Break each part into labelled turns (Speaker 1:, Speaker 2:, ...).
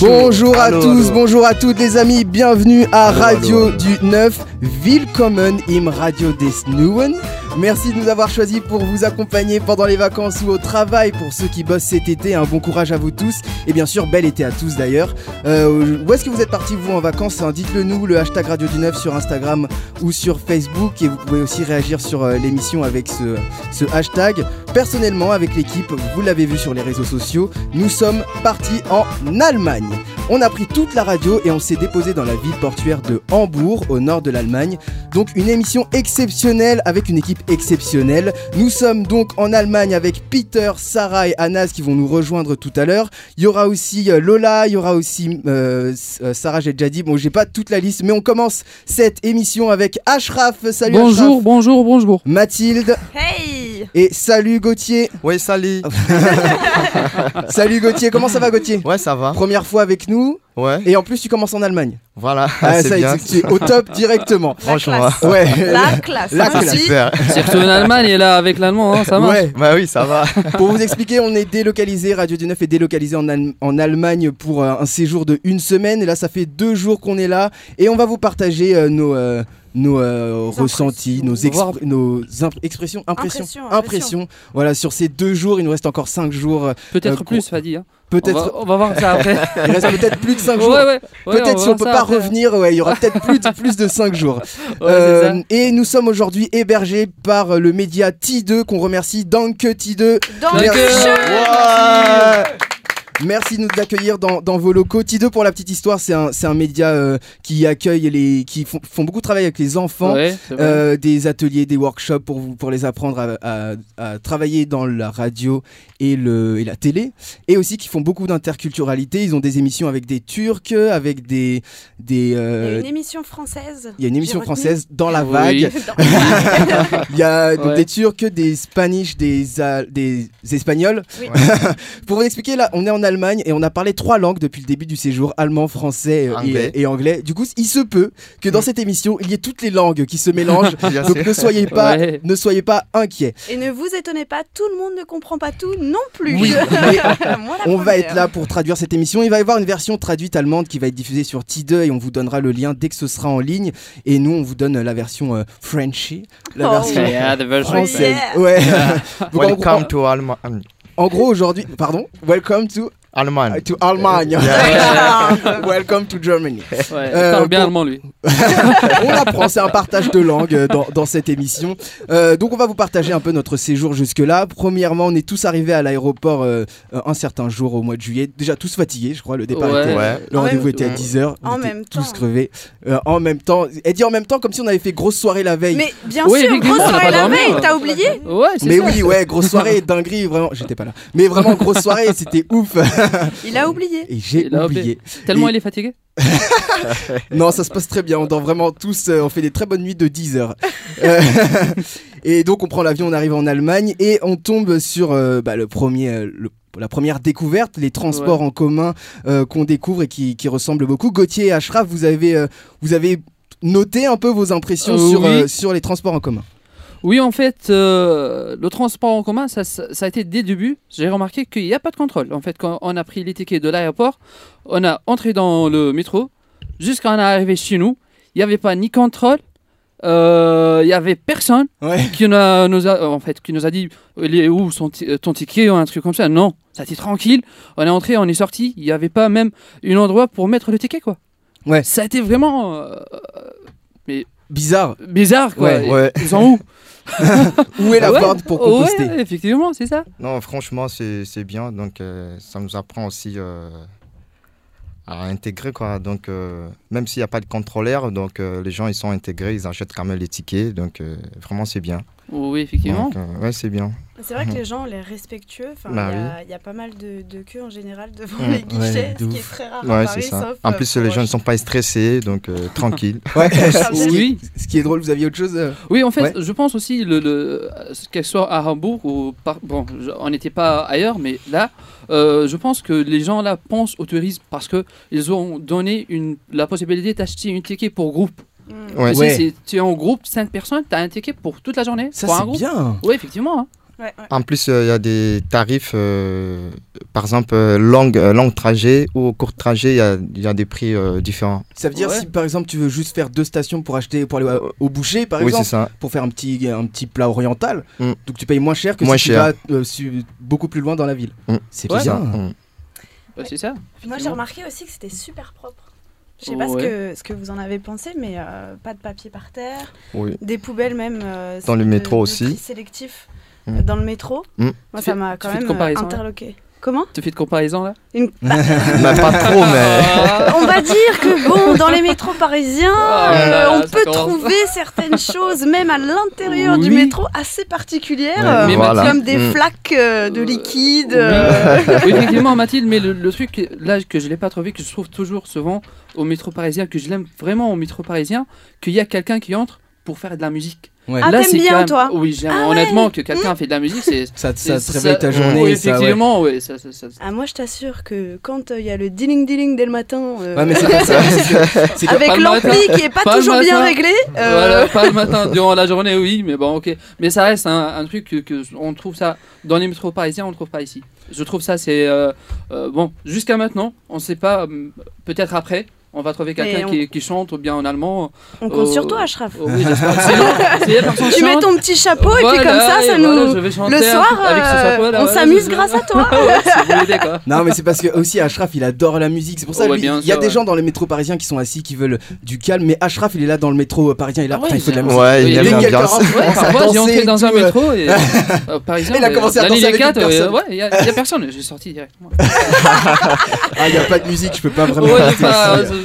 Speaker 1: Bonjour à tous, bonjour à toutes les amis, bienvenue à Radio du 9, Willkommen im Radio des Neuen. Merci de nous avoir choisis pour vous accompagner pendant les vacances ou au travail. Pour ceux qui bossent cet été, un bon courage à vous tous. Et bien sûr, bel été à tous d'ailleurs. Euh, où est-ce que vous êtes partis vous en vacances hein? Dites-le nous, le hashtag Radio du 9 sur Instagram ou sur Facebook. Et vous pouvez aussi réagir sur euh, l'émission avec ce, ce hashtag. Personnellement, avec l'équipe, vous l'avez vu sur les réseaux sociaux, nous sommes partis en Allemagne. On a pris toute la radio et on s'est déposé dans la ville portuaire de Hambourg, au nord de l'Allemagne. Donc une émission exceptionnelle avec une équipe exceptionnelle. Nous sommes donc en Allemagne avec Peter, Sarah et Anas qui vont nous rejoindre tout à l'heure. Il y aura aussi euh, Lola, il y aura aussi euh, euh, Sarah, j'ai déjà dit. Bon, j'ai pas toute la liste, mais on commence cette émission avec Ashraf. Salut
Speaker 2: Bonjour,
Speaker 1: Ashraf.
Speaker 2: bonjour, bonjour.
Speaker 1: Mathilde
Speaker 3: Hey
Speaker 1: et salut Gauthier.
Speaker 4: Oui, salut.
Speaker 1: Salut Gauthier, comment ça va Gauthier?
Speaker 4: Ouais, ça va.
Speaker 1: Première fois avec nous
Speaker 4: Ouais,
Speaker 1: et en plus tu commences en Allemagne.
Speaker 4: voilà.
Speaker 1: Ah,
Speaker 4: c'est
Speaker 1: ça,
Speaker 4: bien.
Speaker 1: tu es au top directement.
Speaker 4: Franchement.
Speaker 3: classe.
Speaker 1: Ouais.
Speaker 3: La classe.
Speaker 1: La classe.
Speaker 3: si.
Speaker 4: Super.
Speaker 2: Surtout en Allemagne et là avec l'allemand, hein, ça marche.
Speaker 1: Ouais.
Speaker 4: Bah oui, ça va.
Speaker 1: Pour vous expliquer, on est délocalisé, Radio du 9 est délocalisé en, Allem- en Allemagne pour euh, un séjour de une semaine. Et là, ça fait deux jours qu'on est là. Et on va vous partager euh, nos, euh, nos euh, ressentis, nos,
Speaker 2: Voir-
Speaker 1: expr- nos imp- expressions, impressions,
Speaker 3: Impressions,
Speaker 1: impressions. Voilà, sur ces deux jours, il nous reste encore cinq jours. euh,
Speaker 2: Peut-être
Speaker 1: Euh,
Speaker 2: plus, Fadi. Hein. On,
Speaker 1: Peut-être,
Speaker 2: va, on va voir ça après.
Speaker 1: il reste peut-être plus de cinq
Speaker 2: ouais,
Speaker 1: jours.
Speaker 2: ouais, ouais,
Speaker 1: Peut-être
Speaker 2: va
Speaker 1: si on peut pas
Speaker 2: après.
Speaker 1: revenir, ouais, il y aura peut-être plus de, plus de 5 jours.
Speaker 2: Ouais,
Speaker 1: Euh, et nous sommes aujourd'hui hébergés par le média T2 qu'on remercie. Danke T2.
Speaker 3: Dans
Speaker 2: Danke.
Speaker 3: le
Speaker 4: Ouais.
Speaker 1: Merci de nous accueillir dans, dans vos locaux. T2 pour la petite histoire, c'est un, média euh, qui accueille les, qui font, font beaucoup de travail avec les enfants.
Speaker 2: Ouais.
Speaker 1: Euh, des ateliers, des workshops pour, vous, pour les apprendre à, à- à travailler dans la radio et, le, et la télé. Et aussi qui font beaucoup d'interculturalité. Ils ont des émissions avec des Turcs, avec des... des
Speaker 3: Il y a
Speaker 1: euh,
Speaker 3: une émission française.
Speaker 1: il y a une émission française dans la vague. Il y a donc
Speaker 2: Ouais.
Speaker 1: des Turcs, des Spanish, des, des Espagnols.
Speaker 3: Oui.
Speaker 1: Pour vous expliquer, là, on est en Allemagne et on a parlé trois langues depuis le début du séjour allemand, français euh,
Speaker 4: Anglais.
Speaker 1: et, et anglais. Du coup, il se peut que dans cette émission, il y ait toutes les langues qui se mélangent. Donc ne soyez pas,
Speaker 2: Ouais.
Speaker 1: ne soyez pas inquiets.
Speaker 3: Et ne vous étonnez pas, tout le monde ne comprend pas tout non plus.
Speaker 1: Oui, On va être là pour traduire cette émission. Il va y avoir une version traduite allemande qui va être diffusée sur T2 et on vous donnera le lien dès que ce sera en ligne. Et nous, on vous donne la version euh, Frenchy, la
Speaker 3: Oh.
Speaker 1: version
Speaker 2: Yeah, the version.
Speaker 1: française.
Speaker 3: Yeah.
Speaker 1: Ouais.
Speaker 4: Welcome to Allemagne.
Speaker 1: En gros, aujourd'hui, pardon, welcome to,
Speaker 4: Allemagne.
Speaker 1: to Allemagne. welcome to Germany.
Speaker 2: Ouais, il
Speaker 1: Euh,
Speaker 2: parle bien
Speaker 1: pour-
Speaker 2: allemand lui.
Speaker 1: on apprend, c'est un partage de langue euh, dans, dans cette émission. Euh, donc, on va vous partager un peu notre séjour jusque-là. Premièrement, on est tous arrivés à l'aéroport euh, un certain jour au mois de juillet. Déjà tous fatigués, je crois. Le départ
Speaker 2: Ouais.
Speaker 1: était.
Speaker 4: Ouais.
Speaker 1: Le
Speaker 3: En
Speaker 1: rendez-vous était à 10h.
Speaker 3: En même
Speaker 1: tous
Speaker 3: temps.
Speaker 1: crevés. Euh, en même temps. Elle dit en même temps comme si on avait fait grosse soirée la veille.
Speaker 3: Mais bien
Speaker 2: Oui,
Speaker 3: sûr, grosse soirée la
Speaker 2: dormi,
Speaker 3: veille, t'as oublié
Speaker 2: Ouais, c'est
Speaker 1: Mais
Speaker 2: ça.
Speaker 1: oui, ouais, grosse soirée, dinguerie, vraiment. J'étais pas là. Mais vraiment, grosse soirée, c'était ouf.
Speaker 3: Il a oublié.
Speaker 1: Et j'ai
Speaker 2: Il a
Speaker 1: oublié.
Speaker 2: Tellement
Speaker 1: Et-
Speaker 2: il est fatigué.
Speaker 1: Non, ça se passe très bien. On dort vraiment tous. euh, on fait des très bonnes nuits de 10 heures. Euh, et donc, on prend l'avion, on arrive en Allemagne et on tombe sur euh, bah, le premier. euh, le- la première découverte, les transports
Speaker 2: Ouais.
Speaker 1: en commun euh, qu'on découvre et qui, qui ressemblent beaucoup. Gauthier et Ashraf, vous avez, euh, vous avez noté un peu vos impressions
Speaker 2: Euh,
Speaker 1: sur,
Speaker 2: oui.
Speaker 1: euh, sur les transports en commun?
Speaker 2: Oui, en fait, euh, le transport en commun, ça, ça, ça a été dès le début. J'ai remarqué qu'il n'y a pas de contrôle. En fait, quand on a pris les tickets de l'aéroport, on a entré dans le métro, jusqu'à on est arrivé chez nous, il n'y avait pas ni contrôle, euh, il n'y avait personne
Speaker 1: Ouais.
Speaker 2: qui nous a, nous a- en fait, qui nous a dit il est où son ti- ton ticket ou un truc comme ça. Non, ça a été tranquille. On est entré, on est sorti. Il n'y avait pas même un endroit pour mettre le ticket, quoi.
Speaker 1: Ouais.
Speaker 2: Ça a été vraiment euh,
Speaker 1: Bizarre.
Speaker 2: bizarre, quoi.
Speaker 1: Ouais,
Speaker 4: ouais.
Speaker 2: Ils sont où?
Speaker 1: Où est la
Speaker 2: Ouais,
Speaker 1: porte pour
Speaker 2: ouais,
Speaker 1: composter
Speaker 2: effectivement, c'est ça.
Speaker 4: Non, franchement, c'est c'est bien. Donc, euh, ça nous apprend aussi euh, à intégrer, quoi. Donc, euh, même s'il n'y a pas de contrôleur, donc euh, les gens, ils sont intégrés, ils achètent quand même les tickets. Donc, euh, vraiment, c'est bien.
Speaker 2: Oui, effectivement.
Speaker 4: Donc, euh, ouais, c'est bien.
Speaker 3: C'est vrai que les gens ont l'air respectueux. Il
Speaker 4: Bah
Speaker 3: y, a- il y a pas mal de, de queues en général devant
Speaker 4: Mm,
Speaker 3: les guichets,
Speaker 1: ouais,
Speaker 3: ce qui est très rare à Paris,
Speaker 4: c'est ça.
Speaker 3: sauf,
Speaker 4: En
Speaker 3: euh,
Speaker 4: plus,
Speaker 3: pour
Speaker 4: les gens ne sont pas stressés, donc euh, tranquille.
Speaker 1: Ouais. ce, qui,
Speaker 2: Oui.
Speaker 1: ce qui est drôle, vous aviez autre chose euh
Speaker 2: Oui, en fait,
Speaker 1: Ouais.
Speaker 2: je pense aussi, le, le, qu'elle soit à Hambourg ou par, bon, on n'était pas ailleurs, mais là, euh, je pense que les gens là pensent au tourisme parce que ils ont donné une, la possibilité d'acheter un ticket pour groupe.
Speaker 4: Ouais.
Speaker 2: C'est- tu es en groupe, 5 personnes, tu as un ticket pour toute la journée.
Speaker 1: Ça, c'est bien.
Speaker 2: Oui, effectivement. hein.
Speaker 3: Ouais, ouais.
Speaker 4: En plus, euh, il y a des tarifs, euh, par exemple, euh, longue, euh, longue trajet ou court trajet, il y a, il y a des prix euh, différents.
Speaker 1: Ça veut dire
Speaker 2: Ouais.
Speaker 1: si par exemple tu veux juste faire deux stations pour acheter pour aller au, au boucher par
Speaker 4: oui,
Speaker 1: exemple
Speaker 4: ça.
Speaker 1: pour faire un petit un petit plat oriental
Speaker 4: Mm.
Speaker 1: donc tu payes moins cher que
Speaker 4: Moins
Speaker 1: si
Speaker 4: cher.
Speaker 1: tu vas euh, beaucoup plus loin dans la ville.
Speaker 4: Mm.
Speaker 1: C'est
Speaker 2: Ouais.
Speaker 1: bien.
Speaker 4: Mm.
Speaker 2: Bah, c'est ça.
Speaker 3: Moi, j'ai remarqué aussi que c'était super propre. Je sais pas ce, que, ce que vous en avez pensé, mais euh, pas de papier par terre,
Speaker 4: Oui.
Speaker 3: des poubelles même. euh,
Speaker 4: Dans le métro
Speaker 3: de
Speaker 4: aussi.
Speaker 3: sélectif
Speaker 4: Mm.
Speaker 3: dans le métro.
Speaker 4: Mm.
Speaker 3: Moi,
Speaker 2: Tu
Speaker 3: ça m'a quand même euh,
Speaker 2: là
Speaker 3: interloqué. Comment
Speaker 2: Tu fais de comparaison là
Speaker 3: Une-
Speaker 4: Mais pas trop, mais.
Speaker 3: On va dire que bon, dans les métros parisiens,
Speaker 2: là
Speaker 3: euh, on peut
Speaker 2: commence.
Speaker 3: trouver certaines choses, même à l'intérieur du métro, assez particulières, euh,
Speaker 4: voilà.
Speaker 3: comme des
Speaker 4: Mm.
Speaker 3: flaques euh, de liquide.
Speaker 2: Oui.
Speaker 3: euh,
Speaker 2: Oui, effectivement, Mathilde, mais le, le truc là que je l'ai pas trouvé, que je trouve toujours souvent au métro parisien, que je l'aime vraiment au métro parisien, qu'il y a quelqu'un qui entre pour faire de la musique.
Speaker 1: Ouais.
Speaker 3: Ah,
Speaker 2: là, c'est
Speaker 3: bien,
Speaker 2: même-
Speaker 3: toi
Speaker 2: Oui, j'aime
Speaker 3: Ah
Speaker 2: honnêtement que quelqu'un fait de la musique, c'est
Speaker 1: Ça, ça te réveille ta journée.
Speaker 2: Oui,
Speaker 1: ça, ouais.
Speaker 2: effectivement, oui. Ça, ça, ça-
Speaker 3: Ah, moi, je t'assure que quand il y a le dealing dealing dès le matin, euh,
Speaker 1: Ouais, mais c'est pas ça. c'est que- c'est que-
Speaker 3: avec l'ampli qui est pas, toujours bien réglé, euh,
Speaker 2: Voilà, pas le matin, durant la journée, oui, mais bon, ok. Mais ça reste un, un truc que, que on trouve ça dans les métros parisiens, on ne trouve pas ici. Je trouve ça, c'est euh, euh, bon. Jusqu'à maintenant, on ne sait pas. hum, Peut-être après, on va trouver quelqu'un
Speaker 3: on-
Speaker 2: qui, qui chante ou bien en allemand.
Speaker 3: on compte
Speaker 2: Oh.
Speaker 3: sur toi, Ashraf.
Speaker 2: Oh, oui. Sinon,
Speaker 3: Tu mets ton petit chapeau et puis
Speaker 2: voilà,
Speaker 3: comme ça, ça nous.
Speaker 2: voilà, je vais chanter
Speaker 3: Le soir,
Speaker 2: truc avec ce
Speaker 3: euh, on
Speaker 2: voilà,
Speaker 3: s'amuse
Speaker 2: je-
Speaker 3: grâce à toi.
Speaker 2: Ouais, quoi.
Speaker 1: Non mais c'est parce que aussi Ashraf il adore la musique c'est pour ça
Speaker 2: Ouais, bien
Speaker 1: il y a
Speaker 2: sûr,
Speaker 1: des
Speaker 2: ouais.
Speaker 1: gens dans les métros parisiens qui sont assis qui veulent du calme mais Ashraf il est là dans le métro euh, parisien il là
Speaker 2: Ah
Speaker 1: il faut de la
Speaker 2: il-
Speaker 1: musique
Speaker 4: Ouais, il
Speaker 2: dès
Speaker 4: aime l'ambiance.
Speaker 2: parfois j'ai
Speaker 1: danser
Speaker 2: entré dans un
Speaker 1: euh.
Speaker 2: métro euh,
Speaker 1: Il a commencé à danser
Speaker 2: ligne
Speaker 1: avec
Speaker 2: 4,
Speaker 1: une
Speaker 2: euh,
Speaker 1: personne.
Speaker 2: ouais, il y, a il a personne, j'ai sorti directement.
Speaker 1: Ah il y a pas de musique je peux pas vraiment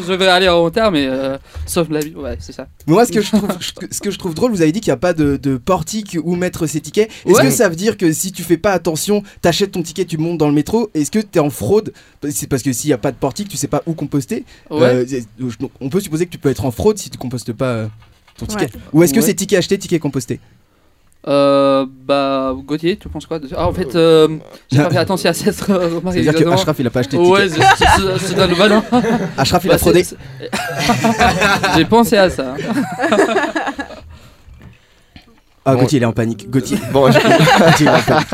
Speaker 2: Je vais aller en hauteur, mais euh, sauf la vie, ouais, c'est ça.
Speaker 1: Mais moi, ce que je trouve, ce que je trouve drôle, vous avez dit qu'il n'y a pas de, de portique où mettre ses tickets. Est-ce
Speaker 2: Ouais.
Speaker 1: que ça veut dire que si tu fais pas attention, t'achètes ton ticket, tu montes dans le métro, est-ce que t'es en fraude? C'est parce que s'il n'y a pas de portique, tu sais pas où composter?
Speaker 2: Ouais.
Speaker 1: Euh, on peut supposer que tu peux être en fraude si tu compostes pas euh, ton ticket.
Speaker 3: Ouais.
Speaker 1: Ou est-ce que
Speaker 2: Ouais.
Speaker 1: c'est ticket acheté, ticket composté
Speaker 2: Euh, bah, Gauthier, tu penses quoi de- Ah, en fait, euh, j'ai pas fait attention à cette euh, remarque.
Speaker 1: C'est-à-dire que. Ashraf il a pas acheté de.
Speaker 2: Ouais, c'est- c'est c'est dans le ballon.
Speaker 1: Ashraf il
Speaker 2: Bah,
Speaker 1: a fraudé.
Speaker 2: c'est- c'est- J'ai pensé à ça.
Speaker 1: Ah,
Speaker 4: Bon.
Speaker 1: Gauthier il est en panique. Gauthier.
Speaker 4: Bon, je-
Speaker 1: Gauthier, il est en panique.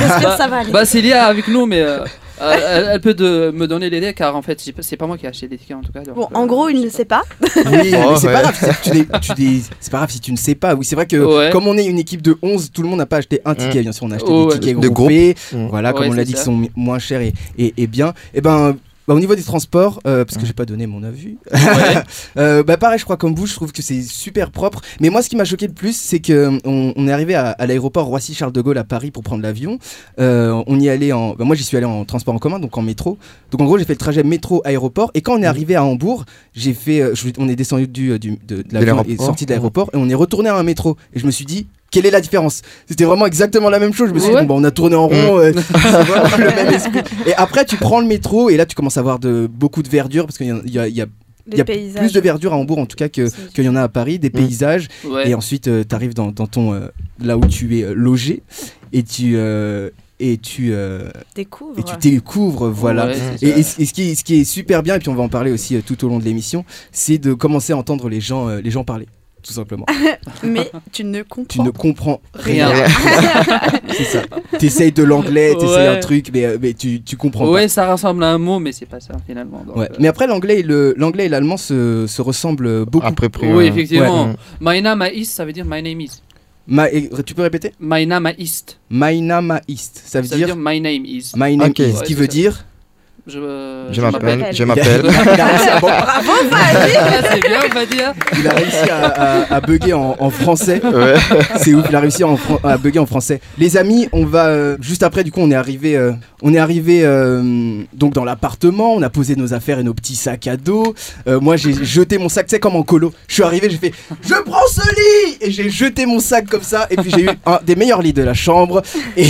Speaker 3: J'espère que ça va aller.
Speaker 2: Bah, Célia avec nous, mais euh, euh, elle, peut de, me donner l'idée car en fait, c'est pas moi qui ai acheté les tickets en tout cas. donc,
Speaker 3: Bon,
Speaker 2: euh,
Speaker 3: en gros, il ne sait pas.
Speaker 1: Oui, mais c'est
Speaker 4: ouais.
Speaker 1: pas grave. c'est- tu C'est pas grave si tu ne sais pas. Oui, c'est vrai que
Speaker 2: Ouais.
Speaker 1: comme on est une équipe de 11, tout le monde n'a pas acheté un ticket. Bien sûr, on a acheté
Speaker 2: Oh,
Speaker 1: des
Speaker 2: ouais.
Speaker 1: tickets
Speaker 4: De
Speaker 1: groupés.
Speaker 4: Mm.
Speaker 1: Voilà, comme on l'a dit, qui sont moins chers et, et, et bien. Et ben. Bah, au niveau des transports, euh, parce que j'ai pas donné mon avis,
Speaker 2: Ouais.
Speaker 1: euh, bah pareil, je crois comme vous, je trouve que c'est super propre. Mais moi, ce qui m'a choqué le plus, c'est que euh, on, on est arrivé à, à l'aéroport Roissy Charles de Gaulle à Paris pour prendre l'avion. Euh, on y allait en, bah, moi j'y suis allé en transport en commun, donc en métro. Donc en gros, j'ai fait le trajet métro aéroport. Et quand on est arrivé à Hambourg, j'ai fait, euh, je- on est descendu du, du- de, de l'avion et sorti de l'aéroport et on est retourné à un métro. Et je me suis dit. Quelle est la différence? C'était vraiment exactement la même chose. Je me suis
Speaker 2: Ouais.
Speaker 1: dit, bon, bah, on a tourné en rond, euh, c'est vraiment le même esprit. Et après, tu prends le métro et là, tu commences à avoir de, beaucoup de verdure parce qu'il y a- il y a- il y a il y
Speaker 3: Les
Speaker 1: a
Speaker 3: paysages.
Speaker 1: plus de verdure à Hambourg en tout cas que qu'il y en a à Paris, des paysages.
Speaker 2: Ouais.
Speaker 1: Et ensuite, tu arrives dans, dans ton euh, là où tu es euh, logé et tu euh, et tu euh,
Speaker 3: Découvre.
Speaker 1: et tu découvres voilà.
Speaker 2: Ouais,
Speaker 1: Et, ce et ce qui est, ce qui est super bien, et puis on va en parler aussi euh, tout au long de l'émission, c'est de commencer à entendre les gens, euh, les gens parler, tout simplement.
Speaker 3: Mais tu ne
Speaker 1: tu
Speaker 3: comprends
Speaker 1: ne comprends rien.
Speaker 2: Rien.
Speaker 1: c'est ça. T'essayes de l'anglais, t'essayes
Speaker 2: Ouais.
Speaker 1: un truc, mais, euh, mais tu, tu comprends
Speaker 2: Ouais, ça ressemble à un mot, mais c'est pas ça finalement. donc,
Speaker 1: pas. Ouais.
Speaker 2: euh,
Speaker 1: Mais après, l'anglais et le- l'anglais et l'allemand se, se ressemblent beaucoup.
Speaker 4: Après prix.
Speaker 2: Oui, effectivement.
Speaker 4: Ouais.
Speaker 2: My name is, ça veut dire my name is.
Speaker 1: Ma- tu peux répéter?
Speaker 2: My name is.
Speaker 1: My name is. Ça veut
Speaker 2: Ça veut
Speaker 1: dire
Speaker 2: dire my name is.
Speaker 1: My name is,
Speaker 2: Ouais,
Speaker 1: qui veut
Speaker 2: ça.
Speaker 1: dire
Speaker 2: Je, euh,
Speaker 4: Je
Speaker 2: je
Speaker 4: m'appelle. Je m'appelle.
Speaker 1: Il a réussi à- bon,
Speaker 3: Bravo, Fadi
Speaker 2: Ah, c'est bien,
Speaker 1: il a réussi à, à- à bugger en, en français.
Speaker 4: Ouais.
Speaker 1: C'est ouf, il a réussi en à bugger en français. Les amis, on va euh, juste après. Du coup, on est arrivé, euh, on est arrivé euh, donc dans l'appartement. On a posé nos affaires et nos petits sacs à dos. Euh, moi, j'ai jeté mon sac, tu sais, comme en colo. Je suis arrivé, j'ai fait, je prends ce lit et j'ai jeté mon sac comme ça. Et puis j'ai eu un des meilleurs lits de la chambre. Et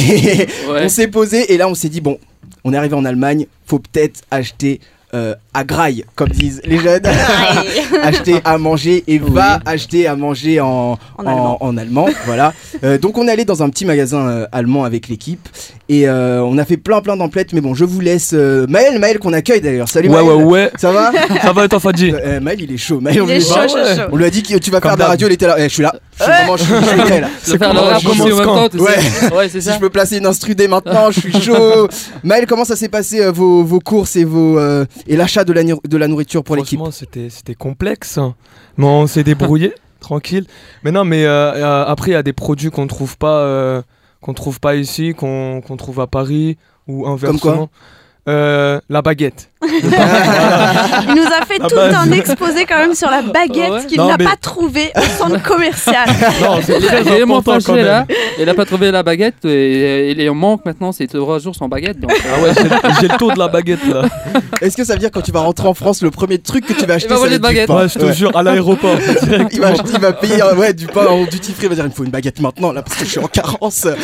Speaker 2: Ouais.
Speaker 1: on s'est posé et là, on s'est dit bon, on est arrivé en Allemagne, faut peut-être acheter. Euh, à graille, comme disent les jeunes, acheter à manger et va acheter à manger en,
Speaker 3: En allemand.
Speaker 1: en allemand, voilà. Euh, donc on est allé dans un petit magasin euh, allemand avec l'équipe et euh, on a fait plein plein d'emplettes. Mais bon, je vous laisse euh, Maël, Maël qu'on accueille d'ailleurs. Salut
Speaker 5: Ouais,
Speaker 1: Maël.
Speaker 5: ouais, ouais.
Speaker 1: Ça va?
Speaker 5: Ça va et toi, Fadji?
Speaker 1: Euh, Maël, il est chaud. Maël, on
Speaker 3: Il est
Speaker 1: lui-
Speaker 3: chaud, chaud,
Speaker 5: ouais.
Speaker 3: chaud.
Speaker 1: on lui a dit que tu vas
Speaker 5: Comme
Speaker 1: faire de la radio. Il était là. Eh, je suis là. Je suis vraiment, je suis, je suis prêt, là.
Speaker 2: Je vais faire le
Speaker 5: comment
Speaker 2: rap
Speaker 5: je
Speaker 2: aussi en
Speaker 5: commence
Speaker 2: même
Speaker 5: quand
Speaker 2: temps, tu
Speaker 1: Ouais.
Speaker 2: sais. Ouais, c'est
Speaker 1: Si je peux placer une instru dès maintenant, je suis chaud. Maël, comment ça s'est passé euh, vos, vos courses et vos euh, et l'achat de la, de la nourriture pour l'équipe
Speaker 5: Franchement, c'était c'était complexe, hein. mais on s'est débrouillé, tranquille. Mais non, mais euh, après, il y a des produits qu'on trouve pas, euh, qu'on trouve pas ici, qu'on qu'on trouve à Paris ou inversement. Euh, la baguette.
Speaker 3: Il nous a fait
Speaker 5: Ah
Speaker 3: tout
Speaker 5: bah,
Speaker 3: un exposé quand même sur la baguette
Speaker 2: Ouais.
Speaker 3: qu'il n'a
Speaker 5: mais-
Speaker 3: pas trouvé au centre commercial.
Speaker 5: non, c'est
Speaker 2: Il est
Speaker 5: très
Speaker 2: vraiment
Speaker 5: important quand
Speaker 2: fâché
Speaker 5: même.
Speaker 2: là. Il a pas trouvé la baguette et il est en manque maintenant. C'est trois jours sans baguette. Donc, euh,
Speaker 5: Ah ouais, j'ai- le taux de la baguette là.
Speaker 1: Est-ce que ça veut dire quand tu vas rentrer en France, le premier truc que tu vas acheter,
Speaker 2: de
Speaker 1: du
Speaker 2: baguette.
Speaker 5: Ouais, je te
Speaker 1: Ouais.
Speaker 5: jure, à l'aéroport.
Speaker 1: Il va, il payer euh, ouais, du pain en duty free, il va dire il me faut une baguette maintenant là parce que je suis en carence.
Speaker 3: Non,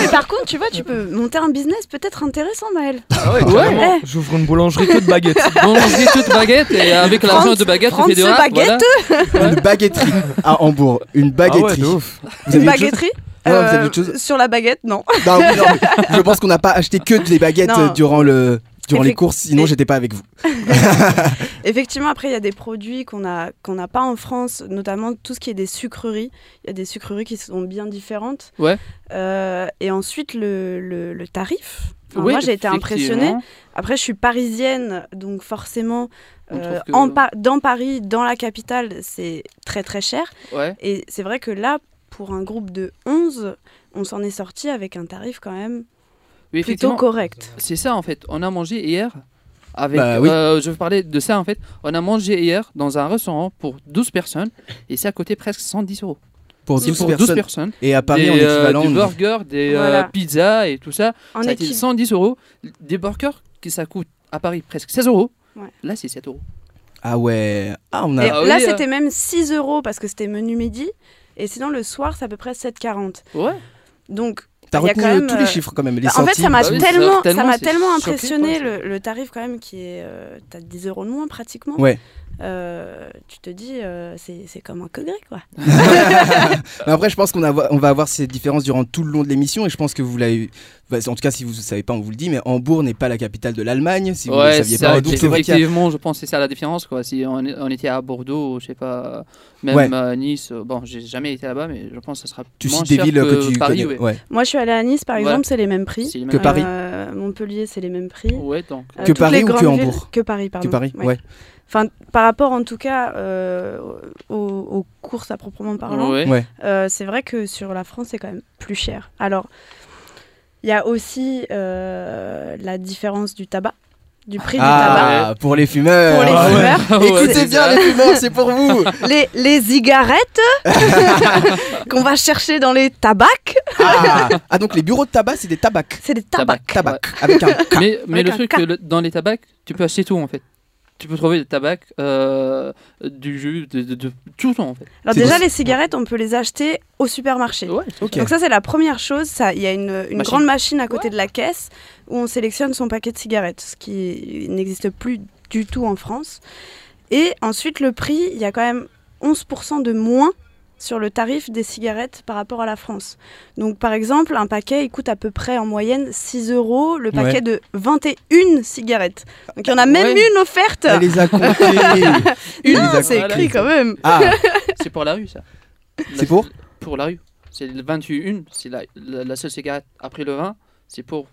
Speaker 3: mais par contre, tu vois, tu peux monter un business peut-être intéressant, Maël.
Speaker 5: Ah ouais,
Speaker 2: Ouais.
Speaker 5: carrément. J'ouvre une boulangerie que de baguettes.
Speaker 2: boulangerie toute baguette et avec l'argent de baguette,
Speaker 3: Franz
Speaker 2: fais du rap.
Speaker 3: baguette.
Speaker 2: voilà.
Speaker 1: Une baguetterie à Hambourg, une
Speaker 5: Ah ouais,
Speaker 1: baguetterie.
Speaker 5: de ouf.
Speaker 1: Vous avez
Speaker 3: Une baguetterie
Speaker 1: Ouais, vous avez
Speaker 3: Euh,
Speaker 1: autre chose
Speaker 3: Sur la baguette, non.
Speaker 1: Non, oui, non, mais je pense qu'on n'a pas acheté que des baguettes
Speaker 3: Non.
Speaker 1: durant le durant les courses, sinon j'étais pas avec vous.
Speaker 3: Effectivement, après, il y a des produits qu'on a qu'on n'a pas en France, notamment tout ce qui est des sucreries. Il y a des sucreries qui sont bien différentes.
Speaker 2: Ouais.
Speaker 3: Euh, et ensuite, le, le, le tarif. Enfin,
Speaker 2: Oui,
Speaker 3: moi, j'ai été impressionnée. Après, je suis parisienne, donc forcément, euh,
Speaker 2: que-
Speaker 3: en Pa- dans Paris, dans la capitale, c'est très très cher.
Speaker 2: Ouais.
Speaker 3: Et c'est vrai que là, pour un groupe de 11, on s'en est sorti avec un tarif quand même
Speaker 2: Oui,
Speaker 3: plutôt correct.
Speaker 2: C'est ça en fait. On a mangé hier avec.
Speaker 1: Bah oui.
Speaker 2: euh, je veux parler de ça en fait. On a mangé hier dans un restaurant pour 12 personnes et ça a coûté presque 110 euros.
Speaker 1: Pour 10
Speaker 2: pour 12
Speaker 1: personnes.
Speaker 2: personnes.
Speaker 1: Et à Paris
Speaker 2: des,
Speaker 1: en
Speaker 2: euh,
Speaker 1: équivalent.
Speaker 2: des
Speaker 1: on-
Speaker 2: burgers, des euh,
Speaker 3: Voilà.
Speaker 2: pizzas et tout ça.
Speaker 3: En
Speaker 2: ça a été
Speaker 3: équipe.
Speaker 2: 110 euros. Des burgers qui ça coûte à Paris presque 16 euros.
Speaker 3: Ouais.
Speaker 2: Là c'est 7 euros.
Speaker 1: Ah ouais. Ah on a.
Speaker 2: Ah oui,
Speaker 3: là,
Speaker 2: euh.
Speaker 3: c'était même 6 euros parce que c'était menu midi. Et sinon, le soir, c'est à peu près 7,40.
Speaker 2: Ouais.
Speaker 3: Donc,
Speaker 1: T'as retenu
Speaker 3: quand
Speaker 1: euh,
Speaker 3: même,
Speaker 1: tous les
Speaker 3: euh,
Speaker 1: chiffres quand même. Les
Speaker 3: bah, en fait, ça m'a
Speaker 2: Bah oui,
Speaker 3: tellement,
Speaker 2: ça, tellement,
Speaker 3: ça m'a tellement impressionné le, le tarif quand même qui est, euh, t'as 10 euros de moins pratiquement.
Speaker 1: Ouais.
Speaker 3: Euh, tu te dis, euh, c'est c'est comme un congrès quoi.
Speaker 1: Mais après, je pense qu'on on va avoir ces différences durant tout le long de l'émission et je pense que vous l'avez. bah, en tout cas, si vous ne savez pas, on vous le dit, mais Hambourg n'est pas la capitale de l'Allemagne. Si vous ne
Speaker 2: ouais,
Speaker 1: saviez
Speaker 2: ça,
Speaker 1: pas, donc c'est vrai a.
Speaker 2: effectivement, je pense que c'est ça la différence. Quoi. Si on, était à Bordeaux, je sais pas, même
Speaker 1: Ouais.
Speaker 2: à Nice, euh, bon, j'ai jamais été là-bas, mais je pense que ça sera
Speaker 1: Tu
Speaker 2: moins
Speaker 1: cites des
Speaker 2: cher
Speaker 1: villes que, tu
Speaker 2: Paris,
Speaker 1: connais.
Speaker 2: ouais.
Speaker 1: ouais.
Speaker 3: Moi, je suis allée à Nice par exemple, c'est les mêmes prix.
Speaker 1: Que Paris
Speaker 3: Euh, Montpellier, c'est les mêmes prix.
Speaker 2: Ouais, donc.
Speaker 3: Euh,
Speaker 1: Que Paris ou que Hambourg
Speaker 3: Que Paris, pardon.
Speaker 1: Que Paris,
Speaker 3: Ouais. Enfin, par rapport en tout cas euh, aux, aux courses à proprement parlant,
Speaker 2: Ouais.
Speaker 1: Ouais.
Speaker 3: euh, c'est vrai que sur la France, c'est quand même plus cher. Alors, il y a aussi euh, la différence du tabac, du prix du tabac.
Speaker 1: Ah, pour les fumeurs.
Speaker 3: Pour les
Speaker 5: Ah ouais.
Speaker 3: fumeurs.
Speaker 2: Ah ouais,
Speaker 1: Écoutez bien les fumeurs, c'est pour vous.
Speaker 3: Les, les cigarettes qu'on va chercher dans les tabacs,
Speaker 1: Ah, Ah, donc les bureaux de tabac, c'est des tabacs.
Speaker 3: c'est des
Speaker 2: Tabac.
Speaker 3: tabacs.
Speaker 1: Tabac. Avec un K.
Speaker 2: Mais, mais
Speaker 3: Avec
Speaker 2: le
Speaker 3: un
Speaker 2: truc,
Speaker 3: K.
Speaker 2: que le- dans les tabacs, tu peux acheter tout en fait. Tu peux trouver du tabac, euh, du jus, de, de- de- tout en fait.
Speaker 3: Alors déjà,
Speaker 1: des-
Speaker 3: les cigarettes, on peut les acheter au supermarché.
Speaker 2: Ouais.
Speaker 3: Donc ça, c'est la première chose. Ça, Il y a une, une
Speaker 2: Machine.
Speaker 3: grande machine à côté de la caisse où on sélectionne son paquet de cigarettes, ce qui n'existe plus du tout en France. Et ensuite, le prix, il y a quand même 11% de moins sur le tarif des cigarettes par rapport à la France. Donc par exemple, un paquet, il coûte à peu près en moyenne 6 euros le paquet
Speaker 1: Ouais.
Speaker 3: de 21 cigarettes. Donc il y en a même
Speaker 2: Ouais.
Speaker 3: une offerte.
Speaker 1: Elle les a
Speaker 3: Non,
Speaker 1: a
Speaker 3: c'est écrit quand même.
Speaker 1: Ah,
Speaker 2: c'est pour la rue ça.
Speaker 1: c'est pour
Speaker 2: Pour la rue. C'est le 21, c'est la, la, la seule cigarette. Après le 20, c'est pour,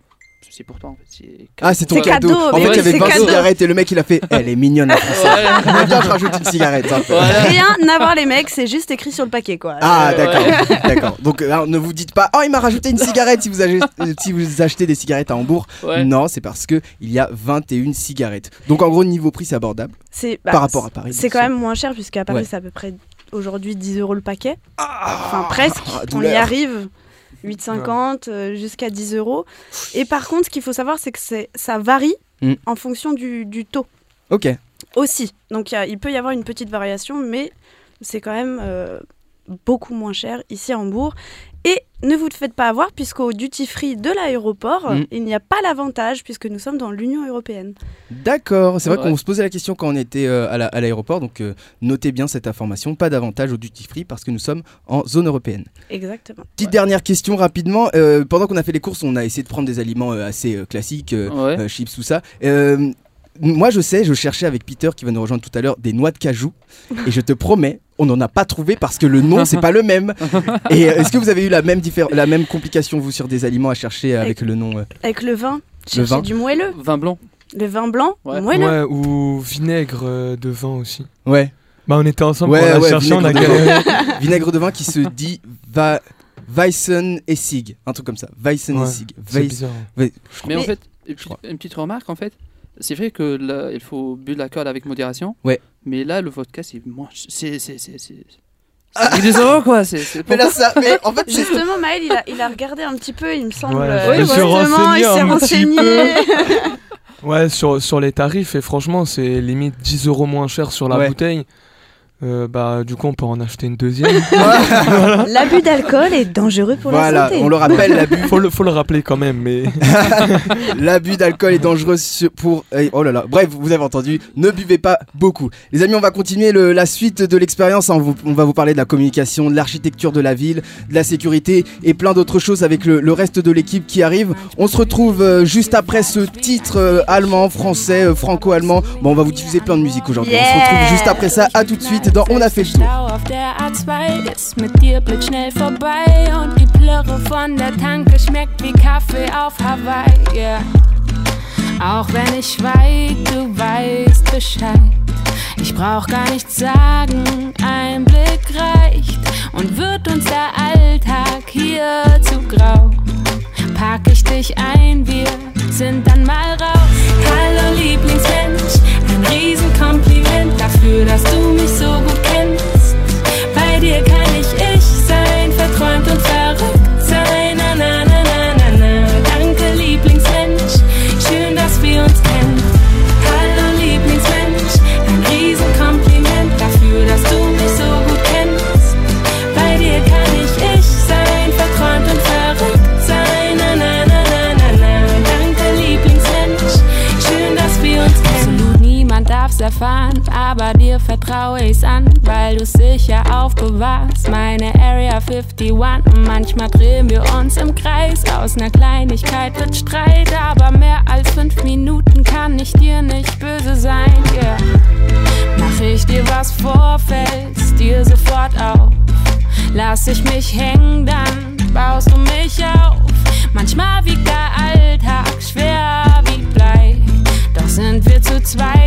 Speaker 2: c'est pour toi en fait. C'est
Speaker 1: Ah, c'est ton cadeau.
Speaker 3: cadeau,
Speaker 1: En
Speaker 3: mais
Speaker 1: fait, il y avait
Speaker 2: c'est
Speaker 1: 20
Speaker 3: cadeau.
Speaker 1: cigarettes et le mec, il a fait Elle est mignonne la française.
Speaker 2: Ouais.
Speaker 1: Viens, je rajoute une cigarette. hein.
Speaker 2: Voilà.
Speaker 3: Rien à voir les mecs, c'est juste écrit sur le paquet quoi.
Speaker 1: Ah,
Speaker 2: Euh,
Speaker 1: d'accord. D'accord. Donc, euh, ne vous dites pas Oh, il m'a rajouté une cigarette si vous, achetez, si vous achetez des cigarettes à Hambourg.
Speaker 2: Ouais.
Speaker 1: Non, c'est parce qu'il y a 21 cigarettes. Donc, en gros, niveau prix, c'est abordable
Speaker 3: C'est bah,
Speaker 1: par rapport à Paris.
Speaker 3: C'est quand même moins cher puisqu'à Paris
Speaker 1: Ouais.
Speaker 3: c'est à peu près aujourd'hui 10 euros le paquet.
Speaker 1: Ah,
Speaker 3: Enfin presque. On y arrive. 8,50 euh, jusqu'à 10 euros. Et par contre, ce qu'il faut savoir, c'est que ça varie
Speaker 1: Mm.
Speaker 3: en fonction du, du taux
Speaker 1: Ok.
Speaker 3: aussi. Donc il y a- il peut y avoir une petite variation, mais c'est quand même euh, beaucoup moins cher ici à Hambourg. Et ne vous faites pas avoir, puisqu'au duty free de l'aéroport,
Speaker 1: Mm.
Speaker 3: il n'y a pas l'avantage, puisque nous sommes dans l'Union européenne.
Speaker 1: D'accord, c'est vrai
Speaker 2: Ouais.
Speaker 1: qu'on se posait la question quand on était euh, à la- à l'aéroport, donc euh, notez bien cette information, pas d'avantage au duty free parce que nous sommes en zone européenne.
Speaker 3: Exactement.
Speaker 1: Petite dernière question rapidement, euh, pendant qu'on a fait les courses, on a essayé de prendre des aliments euh, assez euh, classiques, euh,
Speaker 2: Ouais.
Speaker 1: euh, chips, tout ça. Euh, moi je sais, je cherchais avec Peter qui va nous rejoindre tout à l'heure des noix de cajou et je te promets, on n'en a pas trouvé parce que le nom c'est pas le même. Et euh, est-ce que vous avez eu la même, la même complication vous sur des aliments à chercher avec le nom euh,
Speaker 3: Avec le vin, cherchez
Speaker 1: vin.
Speaker 3: du moelleux.
Speaker 2: Vin blanc.
Speaker 3: Le vin blanc,
Speaker 2: Ouais.
Speaker 3: moelleux.
Speaker 5: Ouais, ou vinaigre euh, de vin aussi.
Speaker 1: Ouais,
Speaker 5: Bah, on était ensemble
Speaker 1: Ouais,
Speaker 5: on a
Speaker 1: ouais,
Speaker 5: cherché, on a
Speaker 1: vinaigre de vin.
Speaker 5: galéré.
Speaker 1: vinaigre de vin qui se dit va Weissen Essig, un truc comme ça. Weissen
Speaker 5: Ouais,
Speaker 1: Essig.
Speaker 5: C'est
Speaker 1: Weiss-
Speaker 5: bizarre.
Speaker 2: Mais,
Speaker 3: Mais-
Speaker 2: en fait, une,
Speaker 1: crois.
Speaker 2: petite- une petite remarque en fait, c'est vrai que là, il faut bulle l'alcool avec modération.
Speaker 1: Ouais.
Speaker 2: Mais là, le vodka, c'est moins. C'est. C'est. C'est. C'est euros quoi. C'est.
Speaker 1: Mais là ça, mais en fait
Speaker 3: Justement, Maël, il a, il a regardé un petit peu, il me semble.
Speaker 5: Ouais,
Speaker 3: euh, il
Speaker 5: renseigné
Speaker 3: s'est
Speaker 5: un petit
Speaker 3: renseigné.
Speaker 5: Ouais, sur, sur les tarifs, et franchement, c'est limite 10 euros moins cher sur la
Speaker 1: Ouais.
Speaker 5: bouteille. Euh, bah, du coup, on peut en acheter une deuxième.
Speaker 3: L'abus d'alcool est dangereux pour la
Speaker 1: voilà,
Speaker 3: santé.
Speaker 1: on le rappelle, l'abus,
Speaker 5: faut, le, faut le rappeler quand même, mais.
Speaker 1: l'abus d'alcool est dangereux pour. eh, Oh là là. Bref, vous avez entendu. Ne buvez pas beaucoup. Les amis, on va continuer le- la suite de l'expérience. hein. On, va vous parler de la communication, de l'architecture de la ville, de la sécurité et plein d'autres choses avec le, le reste de l'équipe qui arrive. On se retrouve euh, juste après ce titre euh, allemand, français, euh, franco-allemand. Bon, on va vous diffuser plein de musique aujourd'hui. On se retrouve juste après ça. À tout de suite le tour.
Speaker 6: Stau auf der A2 ist mit dir blitzschnell vorbei und die Plörre von der Tanke schmeckt wie Kaffee auf Hawaii. Yeah. Auch wenn ich schweig, du weißt Bescheid. Ich brauch gar nichts sagen, ein Blick reicht und wird uns der Alltag hier zu grau. Pack ich dich ein, wir sind dann mal raus. Hallo Lieblingsmensch, ein Riesenkompliment dafür, dass du mich so gut kennst. Bei dir kann ich ich sein, verträumt und verrückt erfahren, aber dir vertraue ich's an, weil du's sicher aufbewahrst. Meine Area 51 und manchmal drehen wir uns im Kreis. Aus ner Kleinigkeit wird Streit, aber mehr als fünf Minuten kann ich dir nicht böse sein. Yeah. Mach ich dir was vor, fällst dir sofort auf. Lass ich mich hängen, dann baust du mich auf. Manchmal wiegt der Alltag schwer wie Blei. Doch sind wir zu zweit,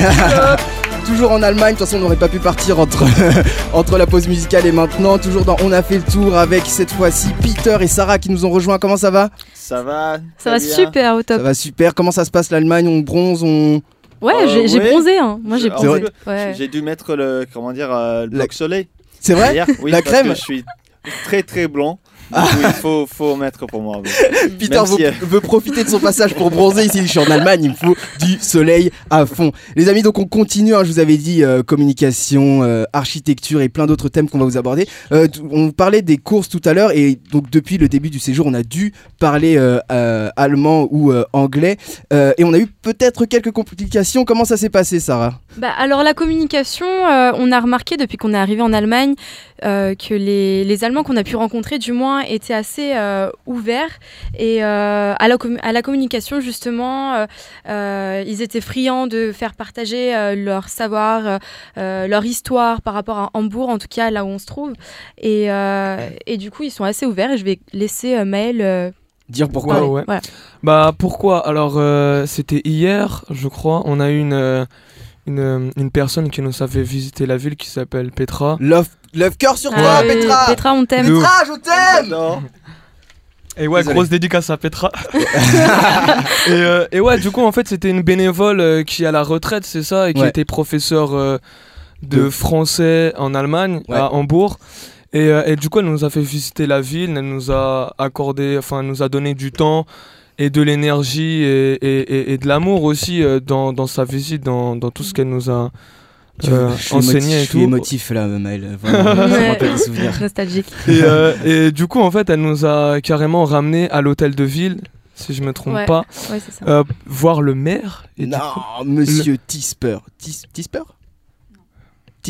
Speaker 1: Toujours en Allemagne, de toute façon on n'aurait pas pu partir entre, entre la pause musicale et maintenant. Toujours dans On a fait le tour avec cette fois-ci Peter et Sarah qui nous ont rejoints. Comment ça va?
Speaker 7: Ça va
Speaker 8: Ça va
Speaker 7: bien.
Speaker 8: super au
Speaker 1: Ça
Speaker 8: top.
Speaker 1: va super. Comment ça se passe l'Allemagne? On bronze, on.
Speaker 8: Ouais,
Speaker 7: Euh,
Speaker 8: j'ai
Speaker 7: ouais.
Speaker 8: bronzé. Hein. Moi, j'ai
Speaker 7: C'est
Speaker 8: bronzé.
Speaker 7: vrai
Speaker 8: Ouais.
Speaker 7: J'ai dû mettre le comment dire euh, le bloc soleil.
Speaker 1: C'est vrai?
Speaker 7: Oui,
Speaker 1: La
Speaker 7: parce
Speaker 1: crème
Speaker 7: que Je suis très très blanc. Il faut, faut mettre pour moi.
Speaker 1: Peter veut, profiter de son passage pour bronzer ici. Je suis en Allemagne, il me faut du soleil à fond. Les amis, donc on continue. Hein, je vous avais dit euh, communication, euh, architecture et plein d'autres thèmes qu'on va vous aborder. Euh, on parlait des courses tout à l'heure et donc depuis le début du séjour, on a dû parler allemand ou anglais et on a eu peut-être quelques complications. Comment ça s'est passé, Sarah?
Speaker 8: Bah, alors la communication, on a remarqué depuis qu'on est arrivé en Allemagne que les, les Allemands qu'on a pu rencontrer, du moins étaient assez euh, ouverts. Et euh, à, la à, la communication justement, euh, ils étaient friands de faire partager leur savoir, leur histoire par rapport à Hambourg, en tout cas là où on se trouve. Et, et du coup, ils sont assez ouverts et je vais laisser Maël
Speaker 1: dire pourquoi.
Speaker 5: Bah pourquoi? Alors c'était hier, je crois, on a eu une une, une, personne qui nous a fait visiter la ville qui s'appelle Petra.
Speaker 1: Love, love cœur sur toi, ah Petra
Speaker 8: Petra, on t'aime.
Speaker 1: Petra, je t'aime
Speaker 5: Et ouais, grosse dédicace à Petra. et, euh, et, ouais, du coup, en fait, c'était une bénévole euh, qui est à la retraite, c'est ça, et qui était professeur euh, de français en Allemagne, à Hambourg. Et, et, du coup, elle nous a fait visiter la ville, elle nous a accordé, enfin, elle nous a donné du temps et de l'énergie et, et, et, de l'amour aussi euh, dans, dans, sa visite, dans, dans tout ce qu'elle nous a euh, enseigné et tout. Je
Speaker 1: suis émotif là, Maël. Vraiment.
Speaker 8: Nostalgique.
Speaker 5: Et, euh, et, du coup, en fait, elle nous a carrément ramené à l'hôtel de ville, si je me trompe pas,
Speaker 8: ouais, ça.
Speaker 5: voir le maire.
Speaker 1: Et non, monsieur Tisper. Tisper?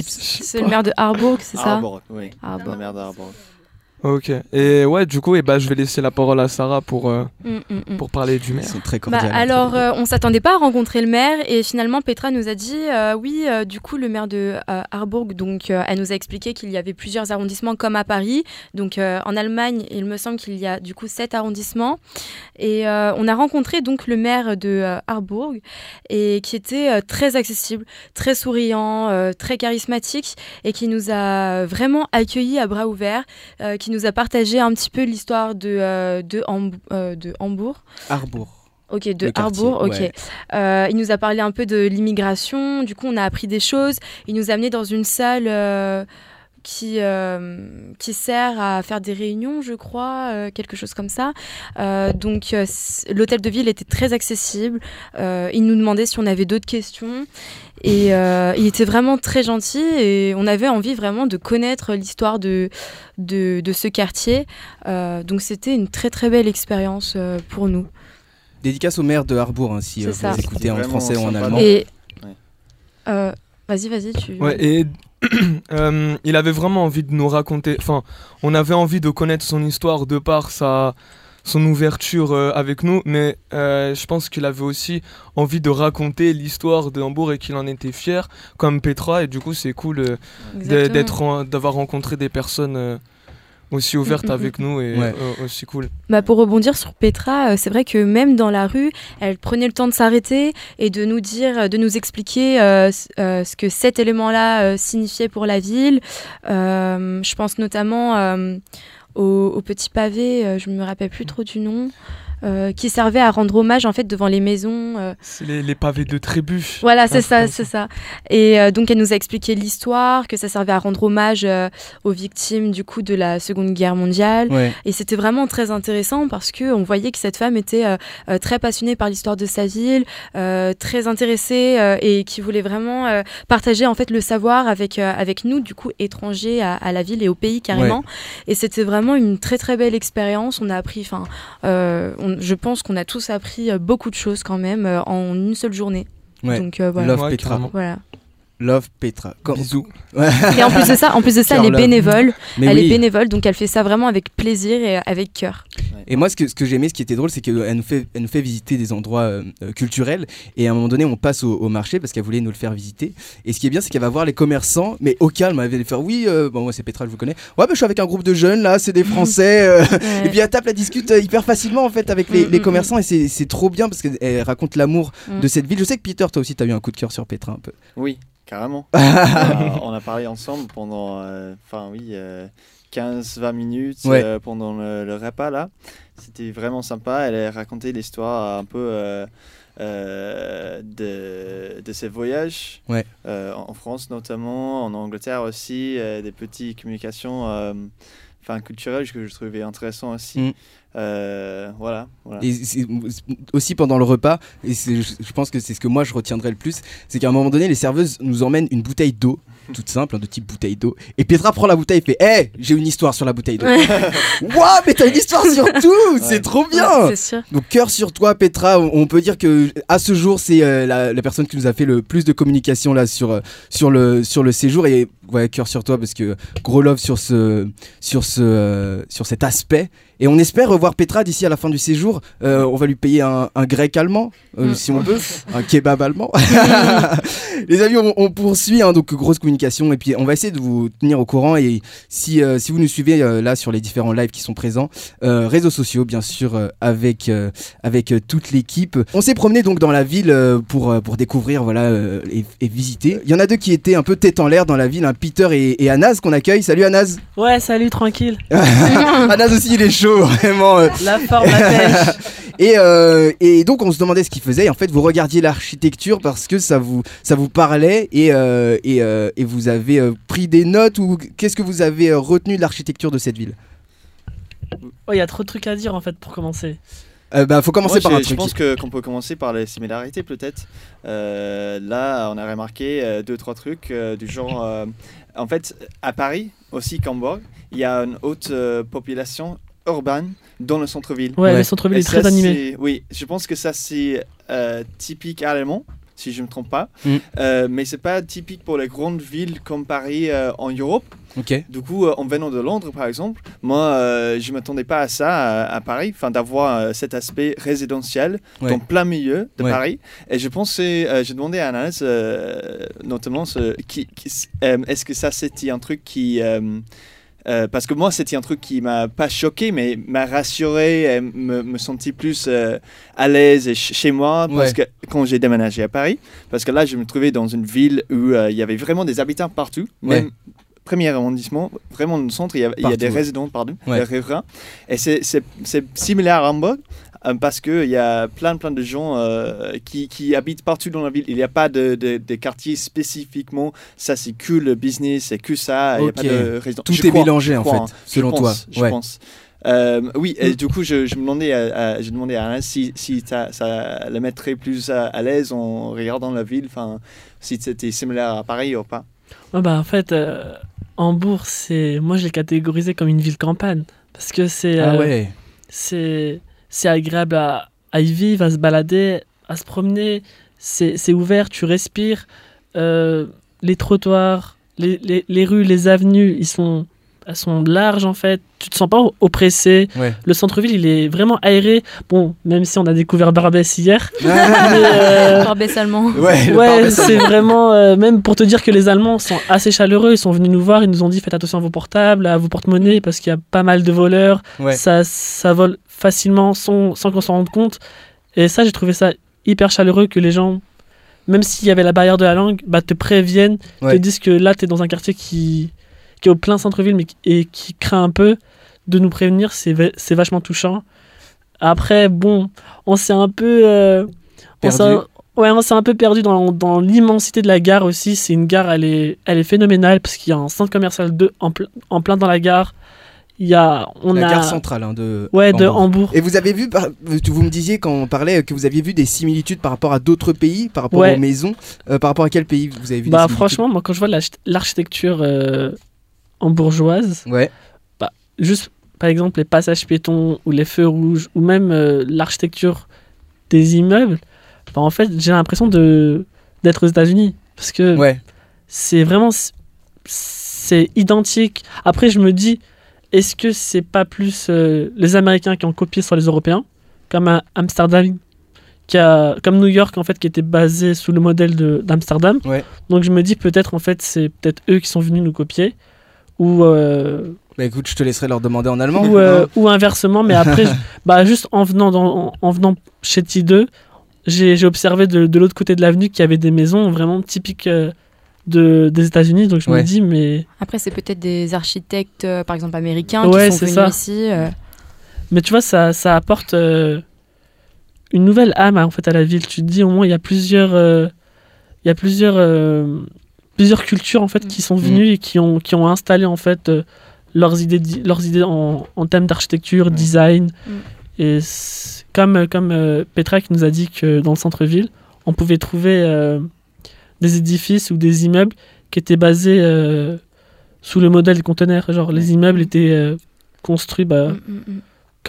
Speaker 8: C'est le maire de Harburg, c'est ça?
Speaker 7: Harburg, oui. Harburg. Le maire de Harburg.
Speaker 5: Ok. Et ouais, du coup, et bah, je vais laisser la parole à Sarah pour, euh, mm, mm, mm. pour parler du maire.
Speaker 1: C'est très cordial.
Speaker 8: Bah, alors, euh, on s'attendait pas à rencontrer le maire et finalement, Petra nous a dit euh, oui, du coup, le maire de Harburg, donc, elle nous a expliqué qu'il y avait plusieurs arrondissements comme à Paris. Donc, en Allemagne, il me semble qu'il y a du coup sept arrondissements. Et on a rencontré donc le maire de Harburg et qui était très accessible, très souriant, très charismatique et qui nous a vraiment accueillis à bras ouverts, qui nous a partagé un petit peu l'histoire de, euh, de, euh, de, Hambourg.
Speaker 1: Harbourg.
Speaker 8: Ok, de Harbourg, ok. Euh, il nous a parlé un peu de l'immigration, du coup on a appris des choses. Il nous a amené dans une salle qui, qui sert à faire des réunions, je crois, quelque chose comme ça. donc l'hôtel de ville était très accessible. il nous demandait si on avait d'autres questions. Et euh, il était vraiment très gentil et on avait envie vraiment de connaître l'histoire de, de, de, ce quartier. Euh, donc c'était une très très belle expérience euh, pour nous.
Speaker 1: Dédicace au maire de Harbourg, hein, si vous écoutez en français ou en allemand.
Speaker 8: Et vas-y, vas-y, tu.
Speaker 5: Ouais, et il avait vraiment envie de nous raconter. Enfin, on avait envie de connaître son histoire de par sa son ouverture euh, avec nous, mais euh, je pense qu'il avait aussi envie de raconter l'histoire de Hambourg et qu'il en était fier, comme Petra, et du coup c'est cool euh, d'avoir rencontré des personnes aussi ouvertes mm, mm, avec mm. nous et aussi cool.
Speaker 8: Bah pour rebondir sur Petra, c'est vrai que même dans la rue, elle prenait le temps de s'arrêter et de nous dire, de nous expliquer ce que cet élément-là signifiait pour la ville. je pense notamment au, petit pavé, euh, je ne me rappelle plus trop du nom. Euh, qui servait à rendre hommage en fait devant les maisons. Euh.
Speaker 5: C'est les, pavés de trébuche.
Speaker 8: Voilà, c'est ça, c'est ça. Et donc elle nous a expliqué l'histoire, que ça servait à rendre hommage aux victimes du coup de la Seconde Guerre mondiale. Et c'était vraiment très intéressant parce que on voyait que cette femme était très passionnée par l'histoire de sa ville, très intéressée et qui voulait vraiment partager en fait le savoir avec avec nous du coup étrangers à, la ville et au pays carrément. Et c'était vraiment une très très belle expérience. On a appris, enfin je pense qu'on a tous appris euh, beaucoup de choses quand même euh, en une seule journée.
Speaker 1: Donc euh, voilà. Love Petra.
Speaker 8: Voilà.
Speaker 1: Love Petra.
Speaker 5: Bisous.
Speaker 8: Et en plus de ça, en plus de ça, elle est bénévole. elle est bénévole, donc elle fait ça vraiment avec plaisir et avec cœur.
Speaker 1: Et moi, ce que, ce que j'aimais, ce qui était drôle, c'est qu'elle nous, fait, elle nous fait visiter des endroits euh, euh, culturels. Et à un moment donné, on passe au, marché parce qu'elle voulait nous le faire visiter. Et ce qui est bien, c'est qu'elle va voir les commerçants, mais au calme. Elle va faire Oui, euh, bon, moi, c'est Petra, je vous connais. Ouais, bah, je suis avec un groupe de jeunes, là, c'est des Français. Et puis elle tape, elle discute hyper facilement, en fait, avec les, mm, mm, commerçants. Mm. Et c'est trop bien parce qu'elle raconte l'amour de cette ville. Je sais que Peter, toi aussi, tu as eu un coup de cœur sur Petra un peu.
Speaker 7: Oui. Carrément. on, a, parlé ensemble pendant, enfin oui, 15-20 minutes pendant le, repas là. C'était vraiment sympa. Elle a raconté l'histoire un peu euh, euh, de, de, ses voyages euh, en France notamment, en Angleterre aussi, des petites communications enfin culturel que je trouvais intéressant aussi. Mm. Euh, voilà.
Speaker 1: Et aussi pendant le repas, et je pense que c'est ce que moi je retiendrai le plus, c'est qu'à un moment donné, les serveuses nous emmènent une bouteille d'eau toute simple, hein, de type bouteille d'eau. Et Petra prend la bouteille et fait Hé, j'ai une histoire sur la bouteille d'eau. Waouh, mais t'as une histoire sur tout C'est trop bien Donc, cœur sur toi, Petra. On peut dire que à ce jour, c'est euh, la, personne qui nous a fait le plus de communication là sur, euh, sur, le, sur le séjour. Et ouais, cœur sur toi parce que gros love sur, ce, sur, ce, sur cet aspect. Et on espère revoir Petra d'ici à la fin du séjour. Euh, on va lui payer un, grec allemand, euh, mm. si on veut, un kebab allemand. Les amis, on, poursuit, hein, donc grosse communication. Et puis on va essayer de vous tenir au courant. Et si, euh, si vous nous suivez là sur les différents lives qui sont présents, réseaux sociaux, bien sûr, avec, avec toute l'équipe. On s'est promené donc dans la ville pour, pour découvrir voilà, et, visiter. Il y en a deux qui étaient un peu tête en l'air dans la ville, hein, Peter et, et Anas qu'on accueille. Salut Anas.
Speaker 9: Ouais, salut, tranquille.
Speaker 1: Anas aussi, il est chaud vraiment.
Speaker 9: Euh. La forme, la
Speaker 1: et, euh, et donc on se demandait ce qu'il faisait. Et en fait, vous regardiez l'architecture parce que ça vous, ça vous parlait et, euh, et, et, vous avez pris des notes ou qu'est-ce que vous avez retenu de l'architecture de cette ville?
Speaker 9: Il y a trop de trucs à dire en fait pour commencer.
Speaker 1: Euh, bah, faut commencer par un truc.
Speaker 7: Je pense qu'on peut commencer par les similarités peut-être. là, on a remarqué deux trois trucs du genre. en fait, à Paris aussi, Cambourg, il y a une haute population urbaine dans le centre-ville.
Speaker 9: Ouais, le centre-ville est très animé.
Speaker 7: Oui, je pense que ça c'est euh, typique allemand, si je ne me trompe pas. Mm. Euh, mais c'est pas typique pour les grandes villes comme Paris euh, en Europe.
Speaker 1: Ok.
Speaker 7: Du coup, en venant de Londres, par exemple, moi, je m'attendais pas à ça à, Paris, enfin d'avoir cet aspect résidentiel dans plein milieu de Paris. Et je pensais, j'ai demandé à Anas, notamment, ce, qui, est-ce que ça c'était un truc qui euh, parce que moi, c'était un truc qui m'a pas choqué, mais m'a rassuré, et me, me sentit plus euh, à l'aise chez moi parce que quand j'ai déménagé à Paris, parce que là, je me trouvais dans une ville où euh, il y avait vraiment des habitants partout, même premier arrondissement, vraiment dans le centre, il y a, il y a des résidents, pardon, des riverains. Et c'est similaire à Hamburg, euh, parce qu'il y a plein, plein de gens euh, qui, qui, habitent partout dans la ville. Il n'y a pas de, de, quartiers spécifiquement, ça c'est que le business, c'est que ça. Il a pas de
Speaker 1: Tout est mélangé en fait, hein. selon toi.
Speaker 7: Je pense. Euh, oui, et du coup, je, je me demandais à, je demandais à Alain si, si ça, ça le mettrait plus à, l'aise en regardant la ville, enfin, si c'était similaire à Paris ou pas.
Speaker 9: bah, en fait, Hambourg, c'est, moi je l'ai catégorisé comme une ville campagne. Parce que c'est.
Speaker 1: Ah ouais.
Speaker 9: C'est c'est agréable à, y vivre, à se balader, à se promener. C'est ouvert, tu respires. Euh, les trottoirs, les, les, rues, les avenues, ils sont, elles sont larges en fait. Tu te sens pas oppressé. Le centre-ville, il est vraiment aéré. Bon, même si on a découvert Barbès hier.
Speaker 8: euh... Barbès allemand.
Speaker 9: Ouais, c'est vraiment. Euh, même pour te dire que les Allemands sont assez chaleureux. Ils sont venus nous voir. Ils nous ont dit faites attention à vos portables, à vos porte-monnaies parce qu'il y a pas mal de voleurs. Ça, ça vole facilement sans, sans qu'on s'en rende compte. Et ça, j'ai trouvé ça hyper chaleureux que les gens, même s'il y avait la barrière de la langue, bah, te préviennent, te disent que là, tu es dans un quartier qui, qui est au plein centre-ville mais et qui craint un peu de nous prévenir. C'est vachement touchant. Après, bon, on s'est un peu. Euh,
Speaker 1: perdu.
Speaker 9: ouais, on s'est un peu perdu dans, dans l'immensité de la gare aussi. C'est une gare, elle est, elle est phénoménale parce qu'il y a un centre commercial de, en, en plein dans la gare. Il y a, on
Speaker 1: la
Speaker 9: a...
Speaker 1: gare centrale hein, de,
Speaker 9: ouais, Hambourg. de Hambourg.
Speaker 1: Et vous avez vu, vous me disiez quand on parlait que vous aviez vu des similitudes par rapport à d'autres pays, par rapport aux maisons. Euh, par rapport à quel pays vous avez vu
Speaker 9: bah, Franchement, moi quand je vois l'architecture euh, hambourgeoise,
Speaker 1: ouais.
Speaker 9: bah, juste par exemple les passages piétons ou les feux rouges ou même euh, l'architecture des immeubles, bah, en fait j'ai l'impression d'être aux États-Unis. Parce que
Speaker 1: ouais.
Speaker 9: c'est vraiment. C'est identique. Après, je me dis est-ce que c'est pas plus euh, les Américains qui ont copié sur les Européens, comme Amsterdam, qui a, comme New York en fait, qui était basé sous le modèle d'Amsterdam. Donc je me dis peut-être en fait c'est peut-être eux qui sont venus nous copier, ou euh,
Speaker 1: bah écoute, je te laisserai leur demander en allemand.
Speaker 9: Ou, euh, ou inversement, mais après, bah juste en venant, dans, en, venant chez T2, j'ai observé de, de l'autre côté de l'avenue qu'il y avait des maisons vraiment typiques de, des États-Unis. Donc je me dis, mais.
Speaker 8: Après, c'est peut-être des architectes, euh, par exemple, américains qui sont venus ici. Euh.
Speaker 9: Mais tu vois, ça, ça apporte euh, une nouvelle âme en fait, à la ville. Tu te dis, au moins, il y a plusieurs. il y a plusieurs, plusieurs cultures en fait, qui sont venues mm. et qui ont, qui ont installé en fait, leurs idées, leurs idées en, en termes d'architecture, design. Mm. Et comme, comme euh, Petra qui nous a dit que dans le centre-ville, on pouvait trouver euh, des édifices ou des immeubles qui étaient basés euh, sous le modèle des conteneurs. Genre, les immeubles étaient construits bah,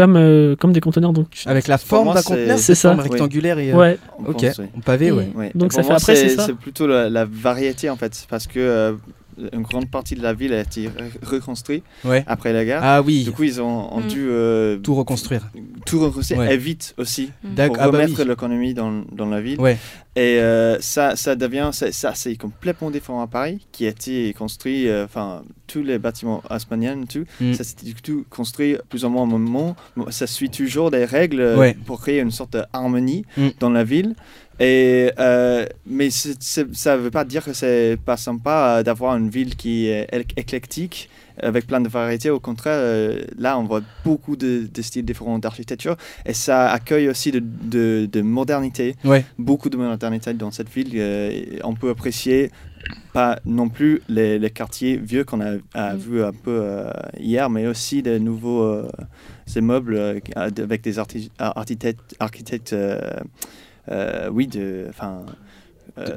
Speaker 9: mm, mm, comme, comme des conteneurs. Donc,
Speaker 10: Avec la forme d'un conteneur
Speaker 9: C'est ça.
Speaker 10: rectangulaire et.
Speaker 9: Ouais.
Speaker 10: Ok, on pavé, ouais.
Speaker 9: Donc, ça fait après, c'est
Speaker 7: C'est plutôt la, la, variété en fait. Parce que une grande partie de la ville a été reconstruite après la guerre.
Speaker 10: Ah oui.
Speaker 7: Du coup, ils ont, mm. dû euh,
Speaker 10: tout reconstruire.
Speaker 7: Tout reconstruire et vite aussi mm. pour ah bah remettre l'économie dans, dans, la ville.
Speaker 10: Ouais.
Speaker 7: Et euh, ça, ça devient, ça, c'est complètement différent à Paris, qui a été construit, euh, enfin tous les bâtiments haussmanniens, tout, mm. ça s'est tout construit plus ou moins au moment. Ça suit toujours des règles pour créer une sorte d'harmonie dans la ville. Et, euh, mais ça ne veut pas dire que c'est pas sympa euh, d'avoir une ville qui est éclectique avec plein de variétés. Au contraire, euh, là, on voit beaucoup de, styles différents d'architecture et ça accueille aussi de, de, modernité.
Speaker 10: Ouais.
Speaker 7: Beaucoup de modernité dans cette ville. on peut apprécier pas non plus les, les quartiers vieux qu'on a, a mm. vu un peu hier, mais aussi des nouveaux immeubles avec des architectes. architectes euh, oui, de, enfin,
Speaker 10: euh,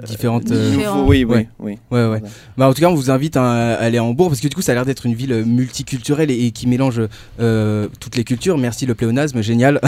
Speaker 10: différentes. Euh,
Speaker 7: oui, oui, oui.
Speaker 10: Ouais, ouais. Bah, en tout cas, on vous invite à aller à Hambourg parce que du coup, ça a l'air d'être une ville multiculturelle et, qui mélange euh, toutes les cultures. Merci le pléonasme, génial.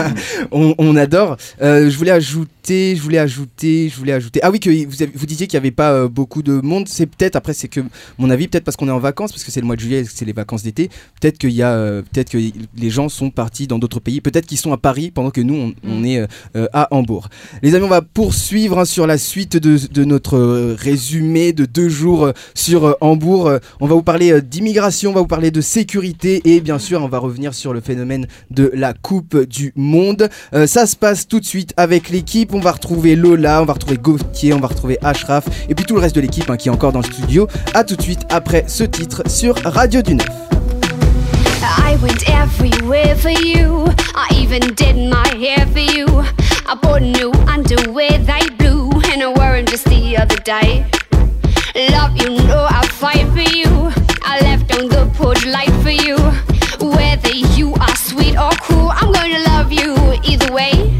Speaker 10: on, on, adore. je voulais ajouter, je voulais ajouter, je voulais ajouter. Ah oui, que vous, vous disiez qu'il n'y avait pas beaucoup de monde. C'est peut-être après, c'est que mon avis, peut-être parce qu'on est en vacances, parce que c'est le mois de juillet, c'est les vacances d'été. Peut-être qu'il y a, peut-être que les gens sont partis dans d'autres pays. Peut-être qu'ils sont à Paris pendant que nous, on, mm. est à Hambourg. Les amis, on va poursuivre hein, sur la suite de, notre euh, résumé de deux jours euh, sur euh, Hambourg. On va vous parler d'immigration, on va vous parler de sécurité et bien sûr on va revenir sur le phénomène de la Coupe du Monde. ça se passe tout de suite avec l'équipe. On va retrouver Lola, on va retrouver Gauthier, on va retrouver Ashraf et puis tout le reste de l'équipe hein, qui est encore dans le studio. A tout de suite après ce titre sur Radio du Neuf. I went everywhere for you. I even did my hair for you. I bought new underwear, they blue, and I wore them just the other day. Love, you know I fight for you. I left on the porch light for you. Whether you are sweet or cool, I'm gonna love you either way.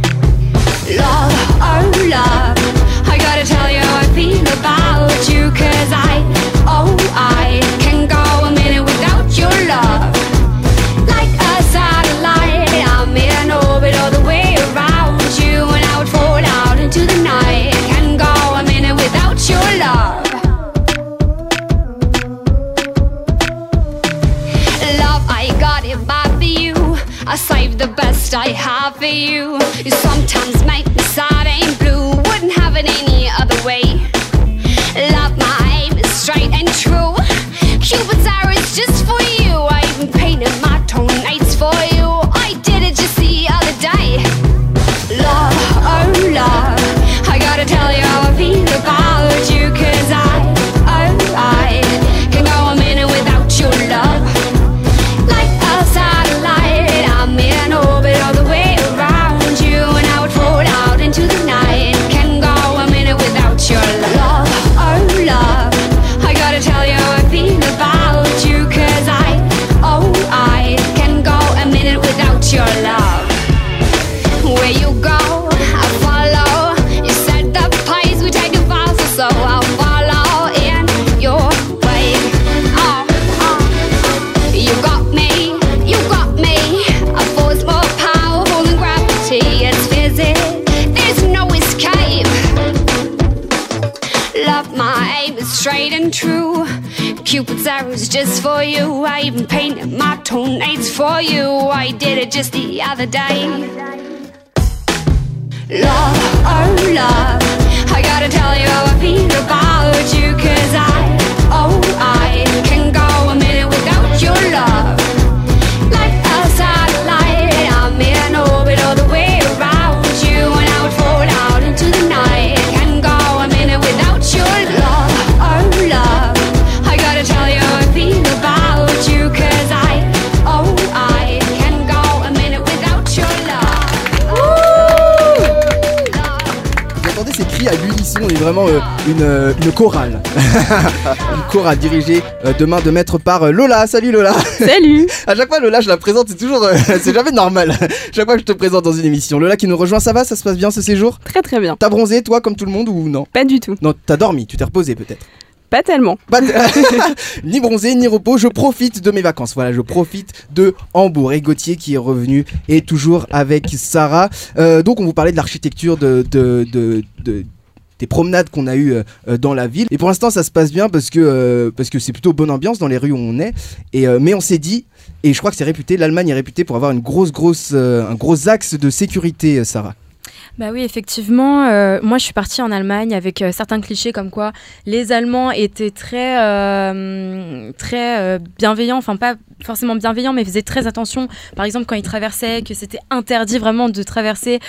Speaker 10: The best I have for you. You sometimes make me sad and blue. Wouldn't have it any other way. Love my aim is straight and true. Cupid's arrow is just straight and true. Cupid's arrows just for you. I even painted my toenails for you. I did it just the other day. Love, oh love, I gotta tell you how I feel about you. Cause I, oh I, can go a minute without your love. Like a satellite, I'm in
Speaker 1: vraiment une, une, chorale. une chorale dirigée demain de maître par Lola. Salut Lola.
Speaker 11: Salut.
Speaker 1: à chaque fois Lola je la présente, c'est toujours, c'est jamais normal. chaque fois que je te présente dans une émission. Lola qui nous rejoint, ça va, ça se passe bien ce séjour?
Speaker 11: Très très bien.
Speaker 1: T'as bronzé toi comme tout le monde ou non?
Speaker 11: Pas du tout.
Speaker 1: Non, t'as dormi, tu t'es reposé peut-être.
Speaker 11: Pas tellement.
Speaker 1: ni bronzé, ni repos, je profite de mes vacances. Voilà, je profite de Hambourg. Et Gauthier qui est revenu et toujours avec Sarah. Euh, donc on vous parlait de l'architecture de, de, des promenades qu'on a eues euh, dans la ville. Et pour l'instant, ça se passe bien parce que euh, parce que c'est plutôt bonne ambiance dans les rues où on est. Et mais on s'est dit, et je crois que c'est réputé, l'Allemagne est réputée pour avoir une grosse grosse un gros axe de sécurité, Sarah.
Speaker 8: Bah oui, effectivement. Euh, moi, je suis partie en Allemagne avec euh, certains clichés comme quoi les Allemands étaient très, euh, très bienveillants, enfin pas forcément bienveillants, mais faisaient très attention. Par exemple, quand ils traversaient, que c'était interdit vraiment de traverser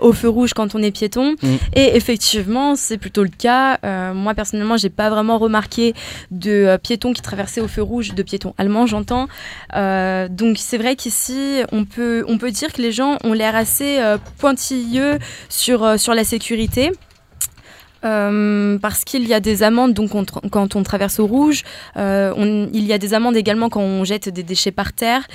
Speaker 8: au feu rouge quand on est piéton. Mm. Et effectivement, c'est plutôt le cas. moi, personnellement, j'ai pas vraiment remarqué de piétons qui traversaient au feu rouge, de piétons allemands, j'entends. donc, c'est vrai qu'ici, on peut, on peut dire que les gens ont l'air assez pointilleux sur, euh, sur la sécurité. Euh, parce qu'il y a des amendes donc quand on traverse au rouge, euh, il y a des amendes également quand on jette des déchets par terre.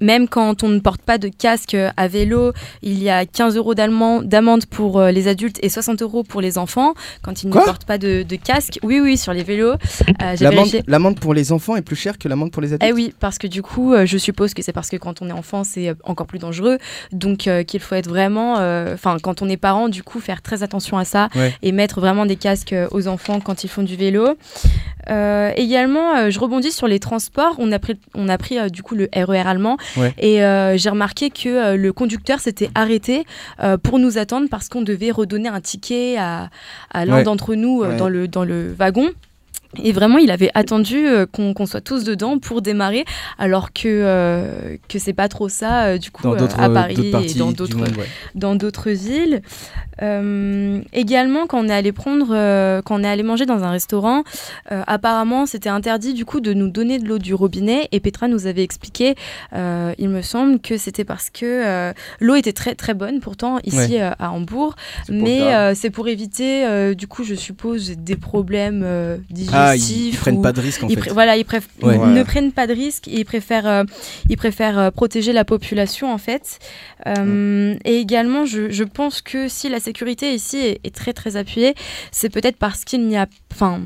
Speaker 8: Même quand on ne porte pas de casque à vélo, il y a 15 euros d'amende pour euh, les adultes et 60 euros pour les enfants quand ils ne portent pas de, casque. Oui, oui, sur les vélos.
Speaker 1: Euh, l'amende pour les enfants est plus chère que l'amende pour les adultes?
Speaker 8: Eh oui, parce que du coup, euh, je suppose que c'est parce que quand on est enfant, c'est encore plus dangereux. Donc, qu'il faut être vraiment. Enfin, quand on est parent, du coup, faire très attention à ça et mettre vraiment des casques aux enfants quand ils font du vélo. également, je rebondis sur les transports. On a pris, on a pris du coup le RER e Et euh, j'ai remarqué que euh, le conducteur s'était arrêté euh, pour nous attendre parce qu'on devait redonner un ticket à, l'un d'entre nous dans, le, dans le wagon. Et vraiment, il avait attendu qu'on soit tous dedans pour démarrer, alors que que c'est pas trop ça du coup à Paris et dans d'autres dans d'autres villes. Euh, également, quand on est allé prendre, euh, quand on est allé manger dans un restaurant, euh, apparemment, c'était interdit du coup de nous donner de l'eau du robinet. Et Petra nous avait expliqué, il me semble, que c'était parce que l'eau était très très bonne, pourtant ici à Hambourg, mais c'est pour éviter, du coup, je suppose, des problèmes digestifs. Ah,
Speaker 1: ils, prennent pas de risque en fait.
Speaker 8: Voilà, ils, ne prennent pas de risque. Ils préfèrent, ils préfèrent protéger la population en fait. Et également, je, je pense que si la sécurité ici est, très très appuyée, c'est peut-être parce qu'il n'y a, enfin,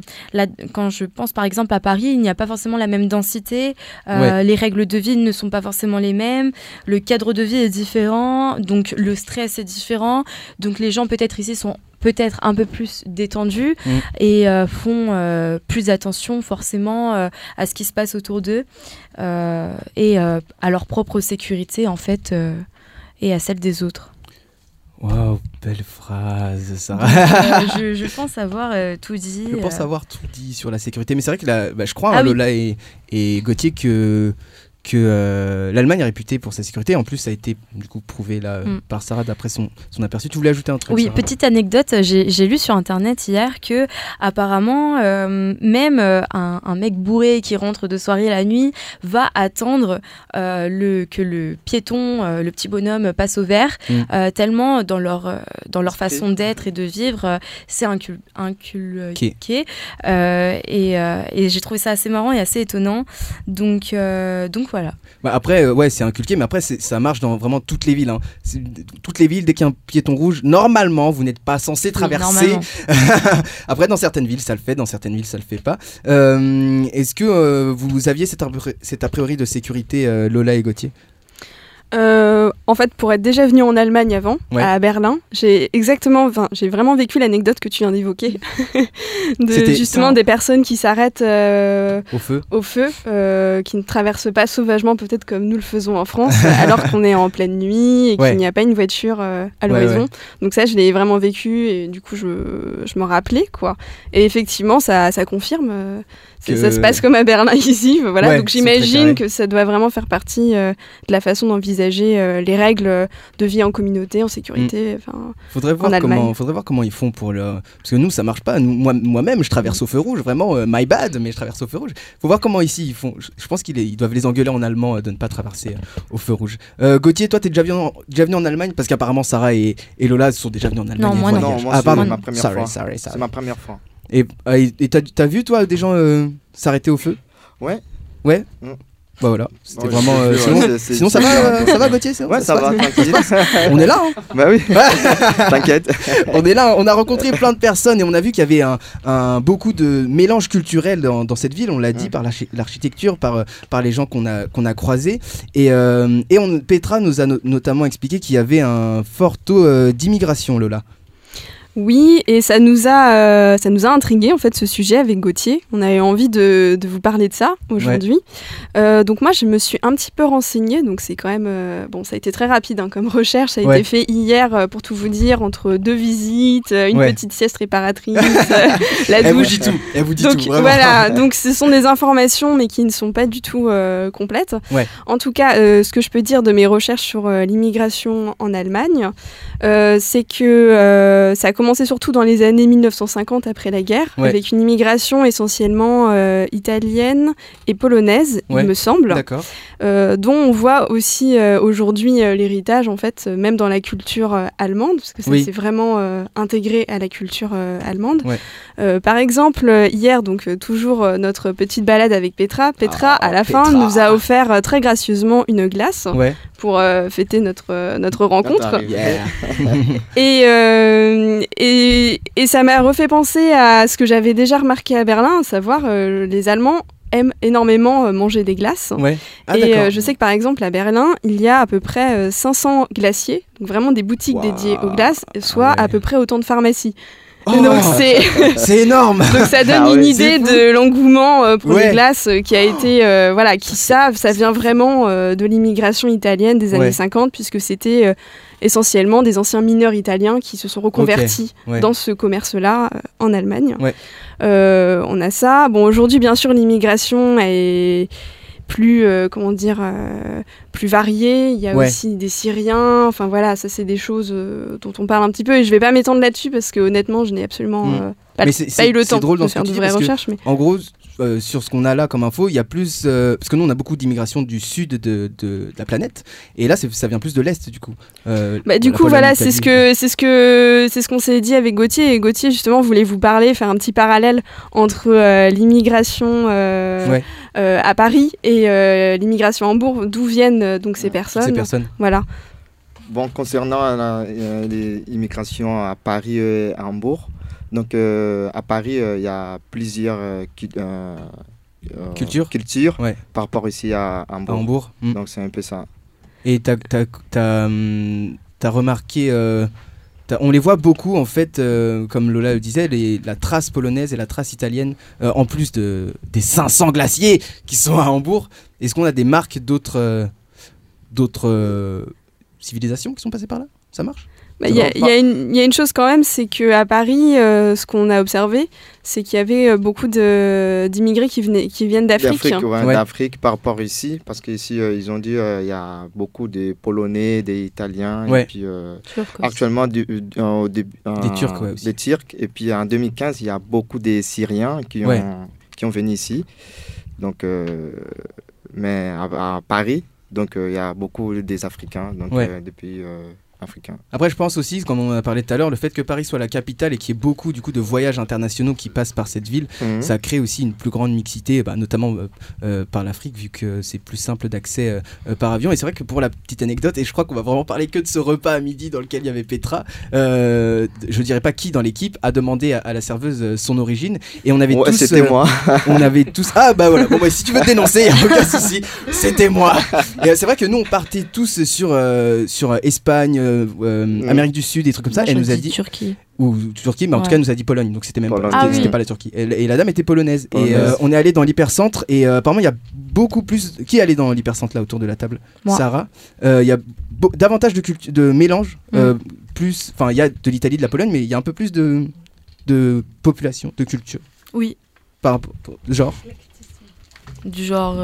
Speaker 8: quand je pense par exemple à Paris, il n'y a pas forcément la même densité, euh, les règles de vie ne sont pas forcément les mêmes, le cadre de vie est différent, donc le stress est différent, donc les gens peut-être ici sont peut-être un peu plus détendus mm. et euh, font euh, plus attention forcément à ce qui se passe autour d'eux et à leur propre sécurité en fait et à celle des autres.
Speaker 1: Waouh, belle phrase, ça.
Speaker 8: Euh, je, pense avoir euh, tout dit.
Speaker 1: Je pense euh. avoir tout dit sur la sécurité. Mais c'est vrai que bah, je crois, ah, Lola et, et Gauthier, que que euh, l'Allemagne est réputée pour sa sécurité. En plus, ça a été du coup prouvé là, mm. par Sarah d'après son, son, aperçu. Tu voulais ajouter un truc
Speaker 8: Oui, petite anecdote. J'ai lu sur internet hier que apparemment, euh, même euh, un, mec bourré qui rentre de soirée la nuit va attendre le, que le piéton, le petit bonhomme, passe au vert, mm. tellement dans leur, dans leur façon d'être et de vivre, c'est inculqué. et, et j'ai trouvé ça assez marrant et assez étonnant. Donc, donc voilà.
Speaker 1: Bah après, euh, ouais, c'est inculqué, mais après, ça marche dans vraiment toutes les villes. Hein. Toutes les villes, dès qu'il y a un piéton rouge, normalement, vous n'êtes pas censé traverser. après, dans certaines villes, ça le fait, dans certaines villes, ça le fait pas. Euh, est-ce que euh, vous aviez cet a priori de sécurité, Lola et Gauthier?
Speaker 11: Euh, en fait, pour être déjà venu en Allemagne avant, à Berlin, j'ai exactement, j'ai vraiment vécu l'anecdote que tu viens d'évoquer, de justement des personnes qui s'arrêtent euh,
Speaker 1: au feu,
Speaker 11: au feu euh, qui ne traversent pas sauvagement, peut-être comme nous le faisons en France, alors qu'on est en pleine nuit et qu'il n'y a pas une voiture à l'horizon. Donc ça, je l'ai vraiment vécu et du coup, je, je me rappelais quoi. Et effectivement, ça, ça confirme ça se passe comme à Berlin ici. Voilà. Donc j'imagine que ça doit vraiment faire partie de la façon d'envisager
Speaker 3: envisager les règles de vie en communauté, en sécurité. Mm.
Speaker 1: Faudrait voir comment, faudrait voir comment ils font pour le, parce que nous ça marche pas. moi, moi-même, je traverse au feu rouge, vraiment my bad, mais je traverse au feu rouge. Faut voir comment ici ils font. Je pense qu'ils doivent les engueuler en allemand de ne pas traverser au feu rouge. Gauthier, toi, t'es déjà venu, en, déjà venu en Allemagne? Parce qu'apparemment Sarah et, et, Lola sont déjà venus en Allemagne.
Speaker 4: Non, moi non. moi, ah, c'est ma première fois. C'est ma première fois.
Speaker 1: Et t'as vu toi des gens s'arrêter au feu?
Speaker 4: Ouais.
Speaker 1: Ouais? Mm. Bah voilà, c'était vraiment. Euh, sinon, ça, va, ça va, Gauthier
Speaker 4: Ouais, ça, va,
Speaker 1: on est là, hein
Speaker 4: Bah oui, t'inquiète.
Speaker 1: on est là, on a rencontré plein de personnes et on a vu qu'il y avait un, un, beaucoup de mélange culturel dans, dans cette ville, on l'a dit, par l'architecture, par, euh, par les gens qu'on a, qu'on a croisés. Et, euh, et on, Petra nous a notamment expliqué qu'il y avait un fort taux d'immigration, Lola.
Speaker 3: Oui, et ça nous a, euh, ça nous a intrigué en fait ce sujet avec Gauthier. On avait envie de, de vous parler de ça aujourd'hui. Euh, donc moi, je me suis un petit peu renseignée. Donc c'est quand même, euh, bon, ça a été très rapide hein, comme recherche. Ça a été fait hier pour tout vous dire entre deux visites, une petite sieste réparatrice, la douche.
Speaker 1: Elle vous dit tout. Elle vous dit
Speaker 3: donc,
Speaker 1: tout.
Speaker 3: Voilà. Donc ce sont des informations, mais qui ne sont pas du tout complètes. En tout cas, ce que je peux dire de mes recherches sur l'immigration en Allemagne, c'est que ça a commencé surtout dans les années 1950 après la guerre, avec une immigration essentiellement euh, italienne et polonaise, il me semble, euh, dont on voit aussi euh, aujourd'hui l'héritage en fait, même dans la culture allemande, parce que ça s'est vraiment intégré à la culture allemande. par exemple, hier, donc toujours notre petite balade avec Petra, Petra ah, à la fin nous a offert très gracieusement une glace pour fêter notre notre rencontre. et et, ça m'a refait penser à ce que j'avais déjà remarqué à Berlin, à savoir euh, les Allemands aiment énormément euh, manger des glaces.
Speaker 1: Ah,
Speaker 3: et euh, je sais que par exemple à Berlin, il y a à peu près 500 glaciers, donc vraiment des boutiques dédiées aux glaces, soit ah à peu près autant de pharmacies.
Speaker 1: Oh, c'est énorme.
Speaker 3: Donc ça donne ah une idée de l'engouement pour les glaces qui a été voilà qui savent ça vient vraiment de l'immigration italienne des années 50 puisque c'était essentiellement des anciens mineurs italiens qui se sont reconvertis dans ce commerce-là euh, en Allemagne. Euh, on a ça. Bon, aujourd'hui, bien sûr, l'immigration est plus euh, comment dire plus variée il y a aussi des Syriens enfin voilà ça c'est des choses dont on parle un petit peu et je vais pas m'étendre là-dessus parce que honnêtement je n'ai absolument mm. pas, eu le temps de faire de vraies recherches mais...
Speaker 1: en gros euh, sur ce qu'on a là comme info, il y a plus. Euh, parce que nous, on a beaucoup d'immigration du sud de, de, la planète. Et là, ça vient plus de l'est, du coup.
Speaker 3: Euh, bah, du coup, voilà, c'est ce que c'est ce que c'est ce qu'on s'est dit avec Gauthier. Et Gauthier, justement, voulait vous parler, faire un petit parallèle entre l'immigration à Paris et l'immigration à Hambourg, d'où viennent donc ces personnes.
Speaker 1: Ces personnes.
Speaker 3: Voilà.
Speaker 4: Bon, concernant l'immigration à Paris et à Hambourg, donc euh, à Paris, euh, il y a plusieurs euh,
Speaker 1: cultures
Speaker 4: culture par rapport ici à Hambourg. Hmm. Donc c'est un peu ça.
Speaker 1: Et tu as, hum, remarqué on les voit beaucoup en fait, comme Lola le disait, la trace polonaise et la trace italienne, en plus de, des 500 glaciers qui sont à Hambourg. Est-ce qu'on a des marques d'autres d'autres civilisations qui sont passées par là? Ça marche?
Speaker 3: Bah, il y, a une chose quand même, c'est qu'à Paris, euh, ce qu'on a observé, c'est qu'il y avait euh, beaucoup d'immigrés qui, qui viennent d'Afrique.
Speaker 4: D'Afrique, par rapport ici, parce qu'ici, euh, ils ont dit il y a beaucoup de Polonais, des Italiens, et puis actuellement des
Speaker 1: Turcs, aussi.
Speaker 4: des Turcs. Et puis en 2015, il y a beaucoup de Syriens qui ont, qui ont venu ici. Donc, mais à, Paris, donc il y a beaucoup des Africains donc, depuis africain.
Speaker 1: Après, je pense aussi, comme on a parlé tout à l'heure, le fait que Paris soit la capitale et qu'il y ait beaucoup du coup de voyages internationaux qui passent par cette ville, mhm. ça crée aussi une plus grande mixité, bah, notamment euh, euh, par l'Afrique, vu que c'est plus simple d'accès euh, par avion. Et c'est vrai que pour la petite anecdote, et je crois qu'on va vraiment parler que de ce repas à midi dans lequel il y avait Petra, je dirais pas qui dans l'équipe a demandé à, la serveuse son origine, et on avait tous.
Speaker 4: C'était moi.
Speaker 1: on avait tous. Ah bah voilà. Bon bah, si tu veux te dénoncer, il y a aucun souci. C'était moi. Et c'est vrai que nous on partait tous sur sur Espagne. Euh, Amérique du Sud, des trucs comme ça.
Speaker 8: Elle
Speaker 1: nous a
Speaker 8: dit Turquie.
Speaker 1: Ou Turquie, mais en tout cas, elle nous a dit Pologne. Donc c'était même
Speaker 4: pas,
Speaker 1: ah pas la Turquie. Et, la dame était polonaise. Et euh, on est allé dans l'hypercentre. Et euh, apparemment, il y a beaucoup plus. Qui est allé dans l'hypercentre là autour de la table? Sarah. Il y a davantage de, de mélange. Mm. plus, enfin, il y a de l'Italie, de la Pologne, mais il y a un peu plus de, de population, de culture.
Speaker 8: Oui.
Speaker 1: Par genre?
Speaker 8: Du genre.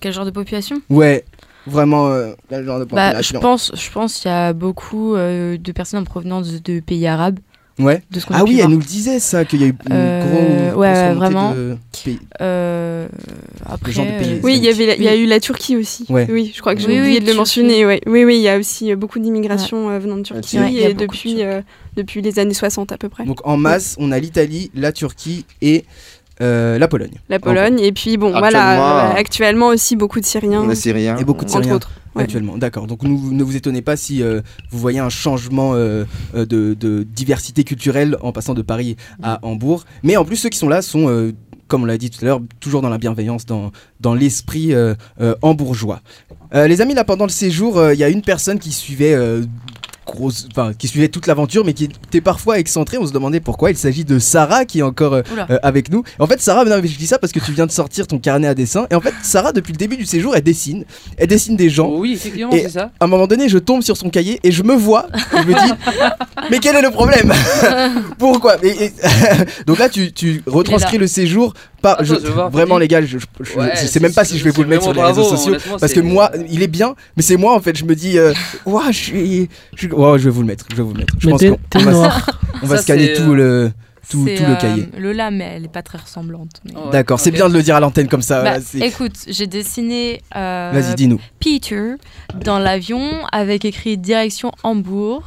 Speaker 8: quel genre de population?
Speaker 1: Ouais. Vraiment euh, genre de
Speaker 8: bah, Je pense, je pense qu'il y a beaucoup de personnes en provenance de pays arabes.
Speaker 1: Ouais. ah oui, elle nous le disait ça, qu'il y a eu une euh,
Speaker 8: grosse, ouais, vraiment. Euh, après,
Speaker 11: euh, oui, il y avait, il y a eu la Turquie aussi. Oui, je crois que j'ai oublié de le mentionner. Oui, oui, il y a aussi beaucoup d'immigration venant de Turquie et depuis, depuis les années 60 à peu près.
Speaker 1: Donc en masse, on a l'Italie, la Turquie et la Pologne.
Speaker 11: La Pologne, et puis bon, voilà, actuellement aussi beaucoup de Syriens.
Speaker 4: Les Syriens.
Speaker 1: Et beaucoup de Syriens. Entre autres actuellement. D'accord. Donc ne vous étonnez pas si euh, vous voyez un changement euh, euh, de, diversité culturelle en passant de Paris à Hambourg. Mais en plus, ceux qui sont là sont, comme on l'a dit tout à l'heure, toujours dans la bienveillance, dans, dans l'esprit hambourgeois. les amis, là, pendant le séjour, il y a une personne qui suivait grosse, enfin, qui suivait toute l'aventure, mais qui était parfois excentré. On se demandait pourquoi. Il s'agit de Sarah qui est encore euh, euh, avec nous. En fait, Sarah, je dis ça parce que tu viens de sortir ton carnet à dessin. Et en fait, Sarah, depuis le début du séjour, elle dessine. Elle dessine des gens.
Speaker 2: oui, effectivement, c'est ça.
Speaker 1: À un moment donné, je tombe sur son cahier et je me vois. Et je me dis, mais quel est le problème? Pourquoi? Donc là, tu, tu retranscris le séjour pas, vraiment les gars, je, sais même pas si je vais vous le mettre sur les réseaux sociaux parce que moi, il est bien, mais c'est moi en fait. Je me dis, euh, je suis, je, vais vous le mettre, je vais vous le mettre. Je pense qu'on va, on va scanner tout le tout, tout le cahier.
Speaker 8: Euh, Lola, mais elle est pas très ressemblante.
Speaker 1: D'accord, c'est bien de le dire à l'antenne comme ça.
Speaker 8: Bah, écoute, j'ai dessiné
Speaker 1: euh, dis-nous.
Speaker 8: Peter dans l'avion avec écrit direction Hambourg.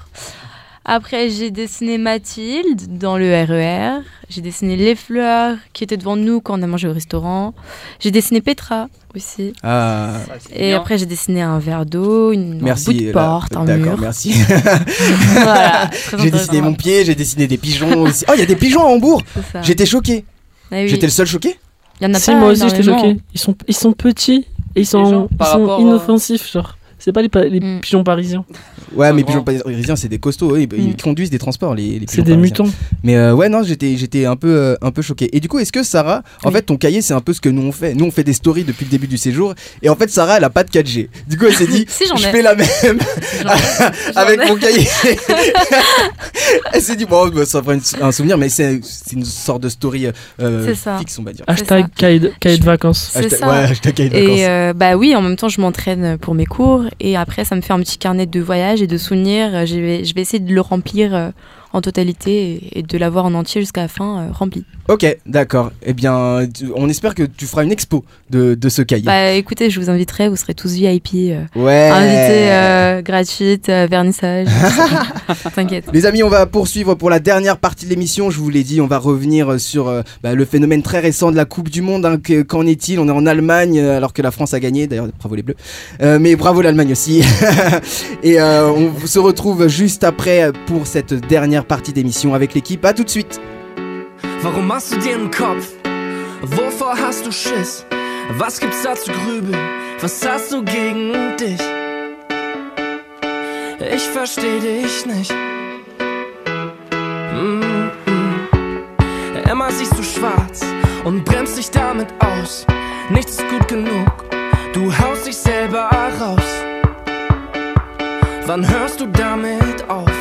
Speaker 8: Après, j'ai dessiné Mathilde dans le RER. E j'ai dessiné les fleurs qui étaient devant nous quand on a mangé au restaurant. J'ai dessiné Petra aussi.
Speaker 1: Ah.
Speaker 8: Et après, j'ai dessiné un verre d'eau, une bout de porte, un mur.
Speaker 1: merci. voilà, j'ai dessiné mon pied, j'ai dessiné des pigeons aussi. Oh, il y a des pigeons à Hambourg J'étais choqué. Ah J'étais le seul choqué
Speaker 8: Il y en a
Speaker 9: si, moi aussi, j'étais choqué. Ils sont, ils sont petits et ils sont, ils sont inoffensifs, genre. C'est pas les, les mm. pigeons parisiens.
Speaker 1: Ouais, mais pigeons parisiens, c'est des costauds. Ils, ils, mm. conduisent des transports, les, les
Speaker 9: C'est des mutants.
Speaker 1: Mais euh, ouais, non, j'étais, j'étais un peu, euh, un peu choqué. Et du coup, est-ce que Sarah, en fait, ton cahier, c'est un peu ce que nous on fait? Nous, on fait des stories depuis le début du séjour. Et en fait, Sarah, elle a pas de 4G. Du coup, elle s'est dit, je fais la même avec mon cahier. elle s'est dit, bon, bah, ça fera un souvenir, mais c'est, une sorte de story euh, fixe, on va dire.
Speaker 9: Hashtag cahier de, vacances.
Speaker 8: C'est ça. Ouais, hashtag cahier de vacances. Et bah oui, en même temps, je m'entraîne pour mes cours et après ça me fait un petit carnet de voyage et de souvenirs. Je vais, je vais essayer de le remplir euh, en totalité et de l'avoir en entier jusqu'à la fin euh, rempli.
Speaker 1: Ok, d'accord. Eh bien, on espère que tu feras une expo de, de, ce cahier.
Speaker 8: Bah écoutez, je vous inviterai, vous serez tous VIP. Euh,
Speaker 1: ouais.
Speaker 8: Invités euh, gratuite, vernissage. T'inquiète.
Speaker 1: Les amis, on va poursuivre pour la dernière partie de l'émission. Je vous l'ai dit, on va revenir sur bah, le phénomène très récent de la Coupe du Monde. Hein, Qu'en est-il? On est en Allemagne alors que la France a gagné. D'ailleurs, bravo les Bleus. mais bravo l'Allemagne aussi. Et on se retrouve juste après pour cette dernière partie d'émission avec l'équipe. À tout de suite.
Speaker 12: Warum machst du dir einen Kopf? Wovor hast du Schiss? Was gibt's da zu grübeln? Was hast du gegen dich? Ich versteh dich nicht. Mm -mm. Immer siehst du schwarz und bremst dich damit aus. Nichts ist gut genug, du haust dich selber raus. Wann hörst du damit auf?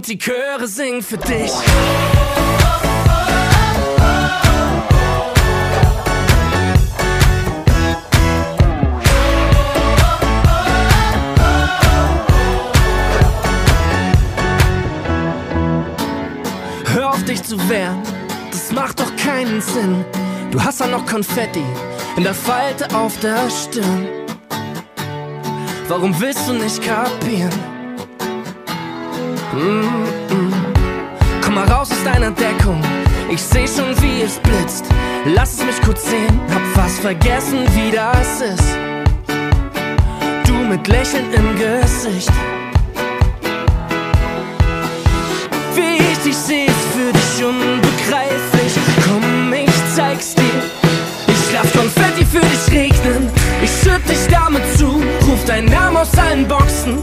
Speaker 12: Und die Chöre singen für dich. Hör auf dich zu wehren, das macht doch keinen Sinn. Du hast ja noch Konfetti in der Falte auf der Stirn. Warum willst du nicht kapieren? Mm -mm. Komm mal raus aus deiner Deckung. Ich seh schon, wie es blitzt. Lass es mich kurz sehen, hab fast vergessen, wie das ist. Du mit Lächeln im Gesicht. Wie ich dich seh, ist für dich unbegreiflich. Komm, ich zeig's dir. Ich lass Konfetti für dich regnen. Ich schütt dich damit zu, ruf deinen Namen aus allen Boxen.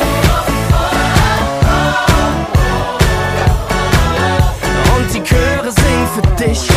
Speaker 12: Und die Chöre singen für dich.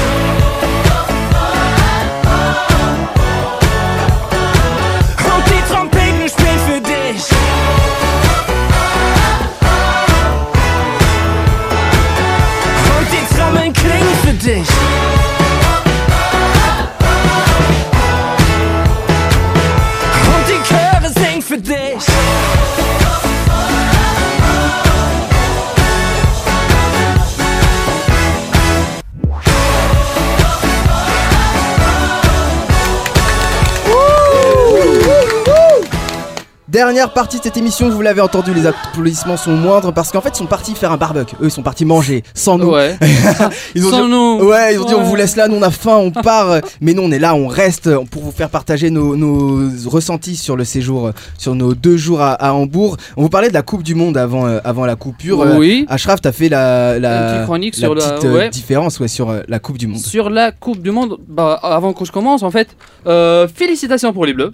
Speaker 1: Dernière partie de cette émission, vous l'avez entendu, les applaudissements sont moindres parce qu'en fait ils sont partis faire un barbecue. Eux ils sont partis manger sans nous.
Speaker 2: Ouais.
Speaker 1: ils ont
Speaker 2: Sans
Speaker 1: dit,
Speaker 2: nous.
Speaker 1: Ouais, ils ont dit on vous laisse là, nous on a faim, on part. Mais nous on est là, on reste pour vous faire partager nos, nos ressentis sur le séjour, sur nos deux jours à, à Hambourg. On vous parlait de la Coupe du Monde avant, euh, avant la coupure. Euh,
Speaker 2: Oui.
Speaker 1: Ashraf, t'as fait la, la,
Speaker 2: chronique
Speaker 1: la
Speaker 2: sur la-
Speaker 1: petite euh,
Speaker 2: ouais.
Speaker 1: différence ouais, sur euh, la Coupe du Monde.
Speaker 2: Sur la Coupe du Monde, bah, avant que je commence, en fait, euh, félicitations pour les Bleus.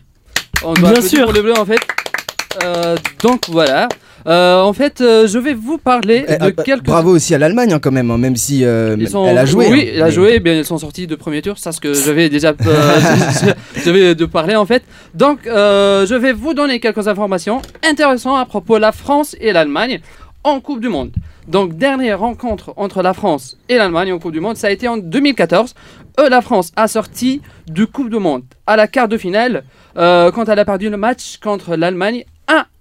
Speaker 2: On doit
Speaker 9: Bien sûr.
Speaker 2: Pour les Bleus, en fait. Euh, donc voilà. Euh, en fait, euh, je vais vous parler
Speaker 1: Eh,
Speaker 2: de
Speaker 1: ah, bah,
Speaker 2: quelques.
Speaker 1: Bravo aussi à l'Allemagne hein, quand même, hein, même si
Speaker 2: Ils sont-
Speaker 1: elle a joué.
Speaker 2: Oui,
Speaker 1: hein,
Speaker 2: elle a joué. eh Bien, ils sont sortis de premier tour. C'est ce que je vais déjà. euh, je vais de parler en fait. Donc, je vais vous donner quelques informations intéressantes à propos de la France et l'Allemagne en Coupe du Monde. Donc, dernière rencontre entre la France et l'Allemagne en Coupe du Monde, ça a été en 2014. Euh, la France a sorti du Coupe du Monde à la quart de finale euh, quand elle a perdu le match contre l'Allemagne 1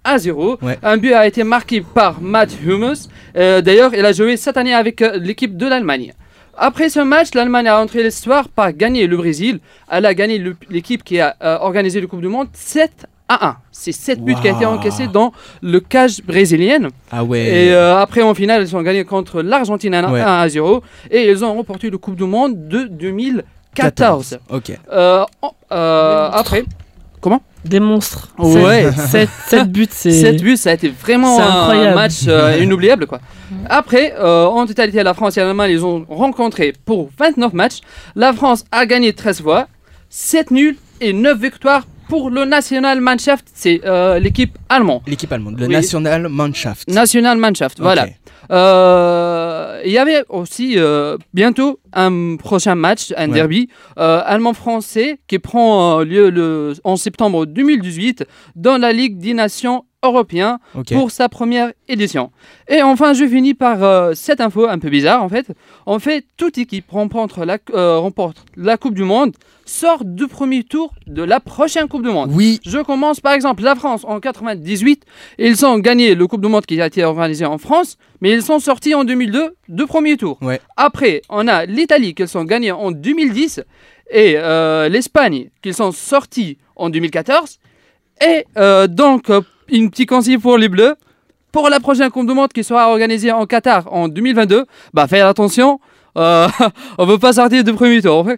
Speaker 2: à 0.
Speaker 1: Ouais.
Speaker 2: Un but a été marqué par Matt Hummels. Euh, D'ailleurs, il a joué cette année avec euh, l'équipe de l'Allemagne. Après ce match, l'Allemagne a entré l'histoire par gagner le Brésil. Elle a gagné l'équipe qui a euh, organisé le Coupe du Monde 7 à 1. C'est 7 buts qui ont été encaissés dans le cage brésilien.
Speaker 1: Ah ouais.
Speaker 2: Et euh, après, en finale, ils ont gagné contre l'Argentine 1
Speaker 1: Ouais.
Speaker 2: à 0. Et ils ont remporté le Coupe du Monde de 2014.
Speaker 1: Ok.
Speaker 2: Euh, en- euh, après, comment?
Speaker 9: Des monstres.
Speaker 2: Ouais.
Speaker 9: 7 buts, c'est.
Speaker 2: 7 buts, ça a été vraiment un match euh, inoubliable. Quoi. Après, euh, en totalité, la France et l'Allemagne, ils ont rencontré pour 29 matchs. La France a gagné 13 fois, 7 nuls et 9 victoires pour le National Mannschaft. C'est euh, l'équipe allemande.
Speaker 1: L'équipe allemande, le
Speaker 2: Oui.
Speaker 1: National Mannschaft.
Speaker 2: National Mannschaft, voilà. Euh, Il y avait aussi euh, bientôt un prochain match, un
Speaker 1: Ouais.
Speaker 2: derby euh, allemand-français qui prend lieu le, en septembre 2018 dans la Ligue des Nations européens
Speaker 1: Ok.
Speaker 2: pour sa première édition. Et enfin, je finis par euh, cette info un peu bizarre en fait. En fait, toute équipe remporte la, euh, remporte la Coupe du Monde sort du premier tour de la prochaine Coupe du Monde.
Speaker 1: Oui.
Speaker 2: Je commence par exemple la France en 98. Ils ont gagné le Coupe du Monde qui a été organisé en France, mais ils sont sortis en 2002 du premier tour.
Speaker 1: Ouais.
Speaker 2: Après, on a l'Italie qui sont gagnés en 2010 et euh, l'Espagne qui sont sortis en 2014. Et euh, donc, une petite conseil pour les Bleus. Pour la prochaine Coupe du Monde qui sera organisée en Qatar en 2022, bah faites attention, euh, on ne veut pas sortir du premier tour. Tout.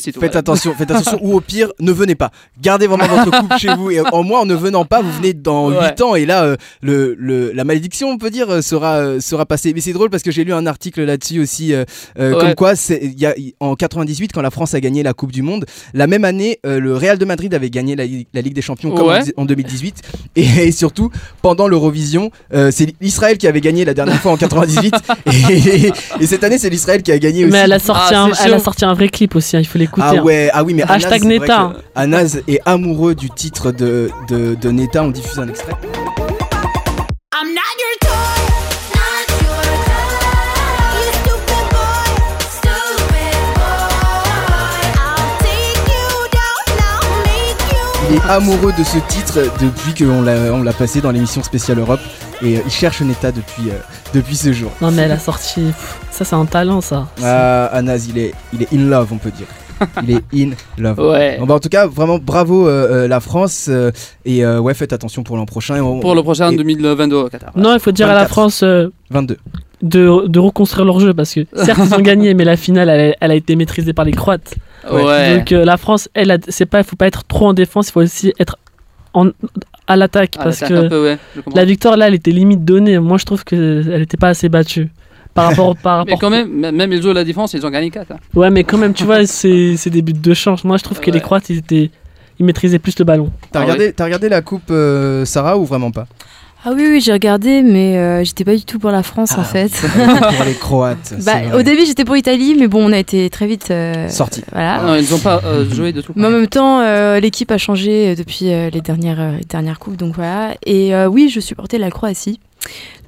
Speaker 1: Faites
Speaker 2: voilà.
Speaker 1: attention, faites attention, ou au pire, ne venez pas. Gardez vraiment votre coupe chez vous. Et en moins, en ne venant pas, vous venez dans
Speaker 2: Ouais.
Speaker 1: 8 ans. Et là, euh, le, le- la malédiction, on peut dire, euh, sera, euh, sera passée. Mais c'est drôle parce que j'ai lu un article là-dessus aussi.
Speaker 2: Ouais.
Speaker 1: Comme quoi, y a, en 98, quand la France a gagné la Coupe du Monde, la même année, le Real de Madrid avait gagné la, la Ligue des Champions comme
Speaker 2: Ouais.
Speaker 1: en, en 2018. Et, et surtout, pendant l'Eurovision, c'est l'Israël qui avait gagné la dernière fois en 98. et, et cette année, c'est l'Israël qui a gagné aussi.
Speaker 9: Mais elle a, sorti
Speaker 2: Ah,
Speaker 9: un, elle a sorti un vrai clip aussi, hein, il faut l'écouter.
Speaker 1: Ah
Speaker 9: hein.
Speaker 1: ouais, ah oui, mais
Speaker 9: Hashtag
Speaker 1: vrai
Speaker 9: Neta.
Speaker 1: Anas est amoureux du titre de, de, de Neta. On diffuse un extrait. Il est amoureux de ce titre depuis qu'on l'a, on l'a passé dans l'émission spéciale Europe. Et euh, il cherche Neta depuis, euh, depuis ce jour.
Speaker 9: Non mais elle a sorti. pff, Ça c'est un talent ça.
Speaker 1: Ah, Anas, il est, il est in love, on peut dire. Il est in love.
Speaker 2: Ouais.
Speaker 1: Bon, bah, en tout cas, vraiment bravo euh, euh, la France. euh, et euh, ouais, faites attention pour l'an prochain. Et on-
Speaker 2: Pour le prochain
Speaker 1: et-
Speaker 2: 2022 au Qatar.
Speaker 9: Non, il faut dire à la
Speaker 1: 24.
Speaker 9: France euh,
Speaker 1: 22.
Speaker 9: de, de reconstruire leur jeu parce que certes ils ont gagné, mais la finale elle a été maîtrisée par les Croates.
Speaker 2: Ouais.
Speaker 9: Donc euh, la France, elle, c'est pas, il faut pas être trop en défense, il faut aussi être en, à l'attaque parce que
Speaker 2: peu, ouais,
Speaker 9: la victoire là, elle était limite donnée. Moi, je trouve que elle était pas assez battue par rapport par
Speaker 2: Mais
Speaker 9: rapport.
Speaker 2: quand même, même ils jouent la défense, ils ont gagné hein. 4.
Speaker 9: Ouais, mais quand même, tu vois, c'est c'est des buts de chance. Moi, je trouve que les. Croates, ils étaient, ils maîtrisaient plus le ballon.
Speaker 1: T'as
Speaker 2: Ah
Speaker 1: regardé, t'as regardé la coupe euh, Sarah ou vraiment pas?
Speaker 8: Ah oui, oui, j'ai regardé, mais euh, j'étais pas du tout pour la France
Speaker 1: Ah,
Speaker 8: en fait.
Speaker 1: Pour les Croates.
Speaker 8: Bah, au début, j'étais pour l'Italie, mais bon, on a été très vite. euh,
Speaker 1: Sorti.
Speaker 8: Voilà.
Speaker 2: Non, ils ont pas euh, joué de tout.
Speaker 8: Mais en même temps, euh, l'équipe a changé depuis euh, les dernières, euh, les dernières coupes, donc voilà. Et euh, oui, je supportais la Croatie.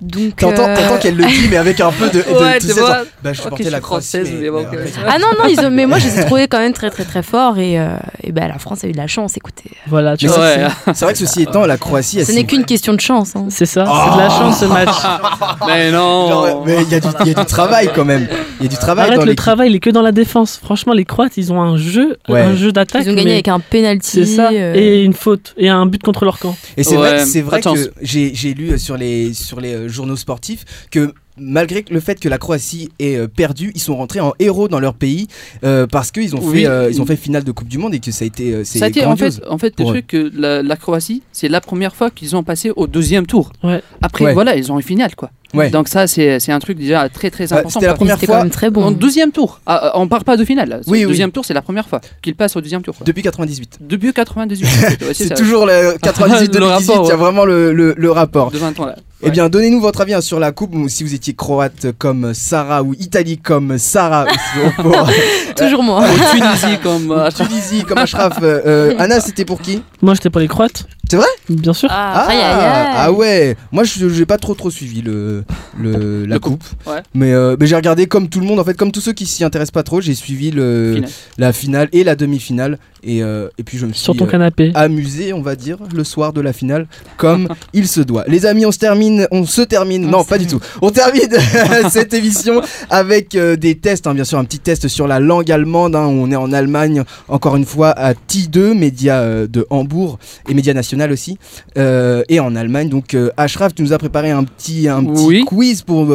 Speaker 8: Donc,
Speaker 1: T'entends
Speaker 8: euh,
Speaker 1: t'entends qu'elle le dit, mais avec un peu de. de
Speaker 2: Ouais,
Speaker 1: tu
Speaker 2: tu
Speaker 1: sais,
Speaker 2: vois.
Speaker 1: genre, Bah, je
Speaker 2: Ok,
Speaker 1: supportais
Speaker 2: je
Speaker 1: la
Speaker 2: suis
Speaker 1: Croatie.
Speaker 2: française, mais bon,
Speaker 1: mais
Speaker 2: ok.
Speaker 1: en fait-
Speaker 8: Ah non, non, ils ont... mais moi je les ai trouvés quand même très très très forts et, euh, et bah, la France a eu de la chance, écoutez.
Speaker 9: Voilà, tu vois.
Speaker 1: c'est-
Speaker 2: Ouais.
Speaker 1: C'est vrai que ceci étant, la Croatie.
Speaker 8: Ce n'est qu'une question de chance. hein.
Speaker 9: C'est ça,
Speaker 1: Oh
Speaker 9: c'est de la chance ce match.
Speaker 2: Mais non.
Speaker 1: Genre, mais il y, a du- il y a du travail quand même. Il y a du travail
Speaker 9: Arrête
Speaker 1: dans
Speaker 9: le travail, il est que dans la défense. Franchement, les Croates, ils ont un jeu,
Speaker 1: Ouais.
Speaker 9: un jeu d'attaque.
Speaker 8: Ils ont gagné avec un penalty.
Speaker 9: C'est ça,
Speaker 8: euh,
Speaker 9: et une faute, et un but contre leur camp.
Speaker 1: Et c'est vrai, c'est que j'ai j'ai lu euh, sur les, sur les euh, journaux sportifs que malgré le fait que la Croatie ait euh, perdu, ils sont rentrés en héros dans leur pays euh, parce qu'ils ont,
Speaker 2: Oui.
Speaker 1: fait, euh, ils ont fait finale de Coupe du Monde et que ça a été, euh,
Speaker 2: Ça a été en fait, en fait le truc que la, la Croatie, c'est la première fois qu'ils ont passé au deuxième tour.
Speaker 9: Ouais.
Speaker 2: Après,
Speaker 1: Ouais.
Speaker 2: voilà, ils ont une finale, quoi.
Speaker 1: Ouais.
Speaker 2: Donc ça, c'est c'est un truc déjà très très
Speaker 1: Ouais,
Speaker 2: important.
Speaker 1: c'était la première
Speaker 8: C'était
Speaker 1: fois
Speaker 8: quand même très bon.
Speaker 2: En deuxième tour. Ah, on part pas de finale.
Speaker 1: Oui,
Speaker 2: deuxième tour, c'est la première fois qu'ils passent au deuxième tour. quoi.
Speaker 1: depuis 98.
Speaker 2: Depuis 98. Ouais,
Speaker 1: C'est toujours le 98
Speaker 2: Le
Speaker 1: 2018,
Speaker 2: rapport,
Speaker 1: il y a vraiment le, le- le rapport.
Speaker 2: De 20 ans là.
Speaker 1: Eh bien, donnez-nous votre avis hein, sur la coupe, ou si vous étiez croate comme Sarah ou Italie comme Sarah, ou pour-
Speaker 8: Toujours moi.
Speaker 2: Au Tunisie comme. euh,
Speaker 1: Tunisie comme Ashraf. euh, euh, Anna, c'était pour qui?
Speaker 9: Moi, j'étais pour les Croates.
Speaker 1: C'est vrai?
Speaker 9: Bien sûr.
Speaker 8: Ah, aïe, aïe.
Speaker 1: ah ouais, moi je j'ai pas trop trop suivi le, le la
Speaker 2: Le
Speaker 1: coupe,
Speaker 2: ouais.
Speaker 1: mais, euh, mais j'ai regardé comme tout le monde en fait, comme tous ceux qui s'y intéressent pas trop, j'ai suivi le la finale et la demi-finale et, euh, et puis je me suis
Speaker 9: Sur ton
Speaker 1: euh,
Speaker 9: canapé.
Speaker 1: amusé, on va dire, le soir de la finale, comme il se doit. Les amis, on se termine, on se termine,
Speaker 8: On
Speaker 1: non, pas du tout. On termine cette émission avec euh, des tests, hein, bien sûr, un petit test sur la langue allemande. hein, on est en Allemagne, encore une fois, à TI2, média de Hambourg et média national aussi, et en Allemagne. Donc, Ashraf, tu nous as préparé un petit, un petit
Speaker 2: Oui.
Speaker 1: quiz pour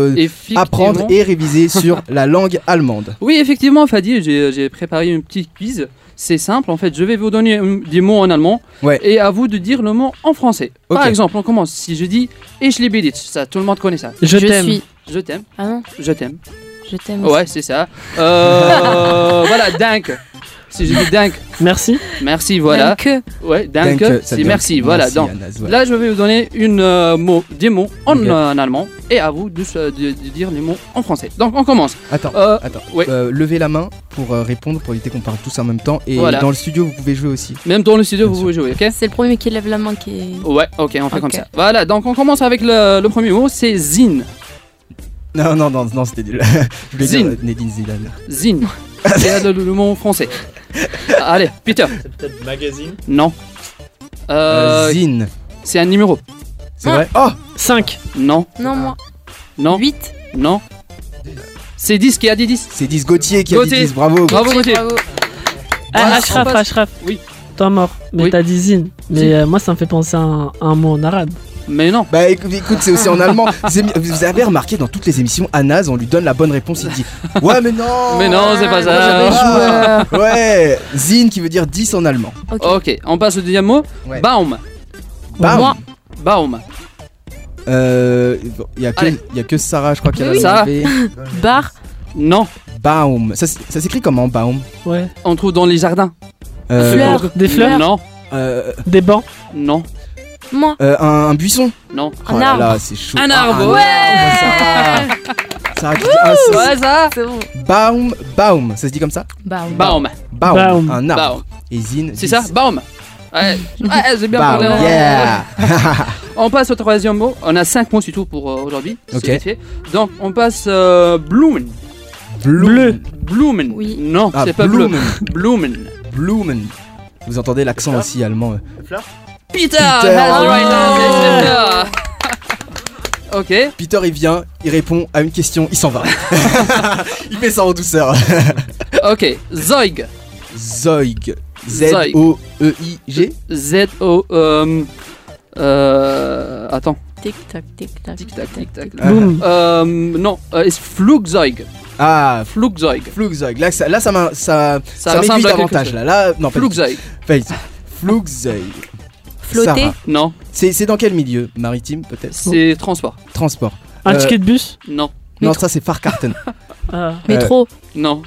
Speaker 1: apprendre et réviser sur la langue allemande.
Speaker 2: Oui, effectivement, Fadi, j'ai j'ai préparé une petite quiz. C'est simple, en fait, je vais vous donner des mots en allemand
Speaker 1: Ouais.
Speaker 2: et à vous de dire le mot en français. Par exemple, on commence. Si je dis Ich liebe dich, ça, tout le monde connaît ça.
Speaker 9: Je,
Speaker 8: Je
Speaker 9: t'aime.
Speaker 8: suis.
Speaker 2: Je t'aime,
Speaker 8: Ah non,
Speaker 2: je t'aime.
Speaker 8: je t'aime.
Speaker 2: Ouais, c'est ça. Euh, voilà, dank. Si je dis dank,
Speaker 9: Merci.
Speaker 2: merci, voilà.
Speaker 8: Que.
Speaker 2: Ouais,
Speaker 1: ça
Speaker 2: c'est merci, voilà. Donc, là, je vais vous donner une, euh, mot, des mots en, euh, en allemand et à vous de, de- de dire les mots en français. Donc, on commence.
Speaker 1: Attends.
Speaker 2: Euh,
Speaker 1: Attends,
Speaker 2: ouais.
Speaker 1: Euh, levez la main pour euh, répondre, pour éviter qu'on parle tous en même temps. Et
Speaker 2: Voilà.
Speaker 1: dans le studio, vous pouvez jouer aussi.
Speaker 2: même dans le studio,
Speaker 1: Bien
Speaker 2: vous pouvez jouer, ok?
Speaker 8: C'est le premier qui lève la main qui est.
Speaker 2: Ouais, ok, on fait comme ça. Voilà, donc on commence avec le, le premier mot, c'est zin.
Speaker 1: Non, non, non, non c'était nul. Je voulais
Speaker 2: Zin.
Speaker 1: dire euh, Nedine Zidane.
Speaker 2: Zin. C'est le, mot français. Allez, Peter.
Speaker 13: C'est peut-être magazine.
Speaker 2: Non. Euh,
Speaker 1: Zine.
Speaker 2: c'est un numéro.
Speaker 1: C'est
Speaker 8: Ah.
Speaker 1: vrai Oh
Speaker 9: 5.
Speaker 2: Non,
Speaker 8: Non, moi.
Speaker 2: non,
Speaker 8: 8.
Speaker 2: non. C'est 10 qui a dit 10.
Speaker 1: C'est 10 Gauthier qui a
Speaker 2: Gauthier.
Speaker 1: dit 10, bravo.
Speaker 2: Bravo, Gauthier.
Speaker 8: Bravo.
Speaker 9: Ah,
Speaker 2: Voilà, on
Speaker 9: Ashraf, Ashraf.
Speaker 2: Oui.
Speaker 9: Toi mort. Mais
Speaker 2: Oui.
Speaker 9: t'as dit zine. Mais
Speaker 2: Zine.
Speaker 9: euh, moi, ça me fait penser à un, à un mot en arabe.
Speaker 2: Mais non.
Speaker 1: Bah écoute, écoute, c'est aussi en allemand. Vous avez- remarqué dans toutes les émissions, Anas, on lui donne la bonne réponse, il dit Ouais, mais non
Speaker 2: Mais non, c'est pas ça.
Speaker 1: joué. Ouais Zine qui veut dire 10 en allemand.
Speaker 8: Ok.
Speaker 2: Ok, on passe au deuxième mot.
Speaker 1: Ouais.
Speaker 2: Baum.
Speaker 1: Baum.
Speaker 8: Moi.
Speaker 2: Baum.
Speaker 1: Euh. Il y, a que-
Speaker 2: Allez.
Speaker 1: y a que Sarah, je crois, qui a
Speaker 8: Oui.
Speaker 2: Sarah.
Speaker 8: Bar.
Speaker 2: Non.
Speaker 1: Baum. Ça, s'écrit comment, Baum?
Speaker 9: Ouais.
Speaker 2: On trouve dans les jardins.
Speaker 1: Euh,
Speaker 8: Fleur.
Speaker 9: Des fleurs.
Speaker 2: Non.
Speaker 1: euh,
Speaker 9: Des bancs.
Speaker 2: Non.
Speaker 8: Moi.
Speaker 1: euh, un, un buisson
Speaker 2: Non.
Speaker 8: Un
Speaker 1: Oh là
Speaker 8: arbre.
Speaker 1: là, c'est chaud.
Speaker 2: Un
Speaker 1: Ah,
Speaker 2: arbre.
Speaker 1: non, Sarah. Sarah qui dit un,
Speaker 2: Ouais, ça.
Speaker 8: C'est bon.
Speaker 1: Baum, Baum, ça se dit comme ça
Speaker 2: Baum.
Speaker 1: Baum,
Speaker 9: Baum.
Speaker 1: un arbre.
Speaker 2: Baum. C'est
Speaker 1: 10.
Speaker 2: ça Baum. Ouais, ouais c'est bien parlé.
Speaker 1: yeah
Speaker 2: On passe au troisième mot. On a cinq mots c'est tout pour euh, aujourd'hui.
Speaker 1: Ok.
Speaker 2: Donc on passe euh, Blumen.
Speaker 9: Bleu.
Speaker 2: Blumen.
Speaker 8: Oui.
Speaker 2: Non,
Speaker 1: Ah,
Speaker 2: c'est pas
Speaker 1: Blumen.
Speaker 2: bleu. Blumen.
Speaker 1: Blumen. Vous entendez l'accent aussi allemand. euh.
Speaker 13: Fleur?
Speaker 2: Peter.
Speaker 1: Peter. Oh.
Speaker 2: ok.
Speaker 1: Peter, il vient, il répond à une question, il s'en va. il fait ça en douceur.
Speaker 2: Ok. Zeug.
Speaker 1: Zoig. Z-O-E-I-G
Speaker 2: Z-O. Euh, euh, attends.
Speaker 8: Tic tac, tic tac.
Speaker 2: Tic tac, tic tac.
Speaker 1: Boum.
Speaker 2: Euh, non, euh, c'est Flugzeug.
Speaker 1: Ah,
Speaker 2: Flugzeug.
Speaker 1: Flugzeug. Là, ça, là, ça, m'a- ça,
Speaker 2: Ça
Speaker 1: ça
Speaker 2: quelque
Speaker 1: davantage. Là, là, non, pas.
Speaker 2: Flugzeug.
Speaker 1: Flugzeug.
Speaker 8: Flotter
Speaker 1: Sarah.
Speaker 2: Non,
Speaker 1: C'est c'est dans quel milieu Maritime, peut-être?
Speaker 2: C'est transport.
Speaker 1: Transport.
Speaker 9: Un
Speaker 1: Euh,
Speaker 9: ticket de bus?
Speaker 2: Non,
Speaker 1: Non, ça, c'est Farcarten.
Speaker 9: Ah.
Speaker 8: Métro,
Speaker 2: non,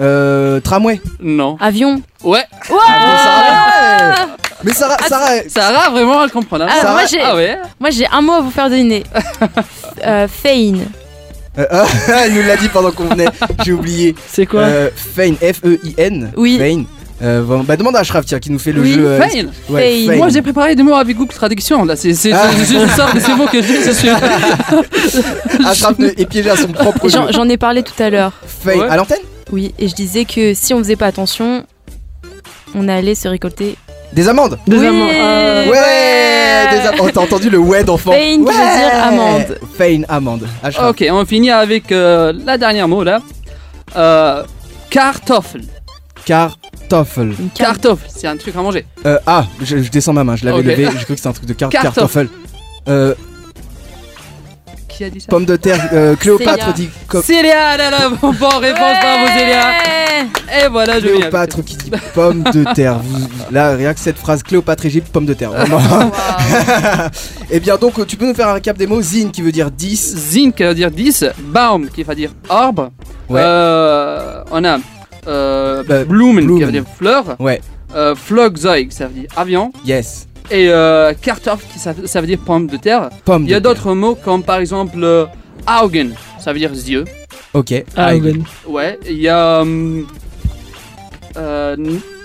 Speaker 1: euh, tramway.
Speaker 2: non.
Speaker 8: avion.
Speaker 2: Ouais,
Speaker 1: Ah, bon, Sarah, ouais. Mais Sarah, Sarah,
Speaker 2: Sarah, vraiment, elle comprend. hein.
Speaker 8: Ah,
Speaker 2: Sarah-
Speaker 8: moi, j'ai-
Speaker 2: ah ouais
Speaker 8: Moi j'ai un mot à vous faire deviner. euh, Fein.
Speaker 1: euh, ah, elle nous l'a dit pendant qu'on venait. J'ai oublié.
Speaker 9: C'est quoi?
Speaker 1: Euh, Fein, F-E-I-N.
Speaker 8: Oui.
Speaker 1: Fein. Euh, bah demande à Ashraf tiens qui nous fait le
Speaker 8: Oui.
Speaker 1: jeu. euh, ouais,
Speaker 8: Fein.
Speaker 2: Moi, j'ai préparé des mots avec Google Traduction. Là, c'est c'est-
Speaker 1: Ah.
Speaker 2: c'est juste ça, c'est mots que je dis, c'est sûr.
Speaker 1: Ashraf est piégé à son propre jeu.
Speaker 8: J'en ai parlé tout à l'heure.
Speaker 1: Fein
Speaker 2: Ouais.
Speaker 1: à l'antenne
Speaker 8: Oui, et je disais que si on faisait pas attention, on allait se récolter.
Speaker 1: Des amendes.
Speaker 9: Des
Speaker 8: Oui.
Speaker 9: amants. Ah.
Speaker 1: Ouais, des am- oh, T'as entendu le ouais d'enfant
Speaker 8: Fein, qui veut
Speaker 1: Ouais.
Speaker 8: dire amende.
Speaker 1: Fein, amende. Ashraf.
Speaker 2: Ok, on finit avec euh, la dernière mot là. Euh, Kartoffel.
Speaker 1: Kartoffel.
Speaker 8: Une.
Speaker 2: Kartoffel, c'est un truc à manger.
Speaker 1: Euh, ah, je, je descends ma main, je l'avais
Speaker 2: Ok.
Speaker 1: levé, j'ai cru que c'était un truc de car
Speaker 2: Kartoffel.
Speaker 1: Kartoffel. Euh,
Speaker 2: Qui a dit ça
Speaker 1: pomme de terre, euh, Cléopâtre
Speaker 8: Célia.
Speaker 1: dit co-
Speaker 2: Célia, là là, bon, bonne réponse, bravo Célia. Et voilà, je viens.
Speaker 1: Cléopâtre qui dit pomme de terre. Vous- là, rien que cette phrase Cléopâtre Égypte, pomme de terre. Vraiment. Eh bien, donc, tu peux nous faire un récap des mots Zine qui veut dire 10.
Speaker 2: Zin qui veut dire 10, Baum qui veut dire arbre.
Speaker 1: Ouais.
Speaker 2: Euh, on a euh,
Speaker 1: Bah,
Speaker 2: Blumen, qui veut dire fleur.
Speaker 1: Ouais,
Speaker 2: Euh, Flugzeug, ça veut dire avion.
Speaker 1: yes.
Speaker 2: Et euh, Kartoffel, qui ça, ça veut dire pomme de terre.
Speaker 1: Pomme
Speaker 2: Il y a d'autres mots comme par exemple euh, Augen, ça veut dire yeux.
Speaker 1: Ok.
Speaker 9: Ben.
Speaker 2: Ouais, il y a hum, euh,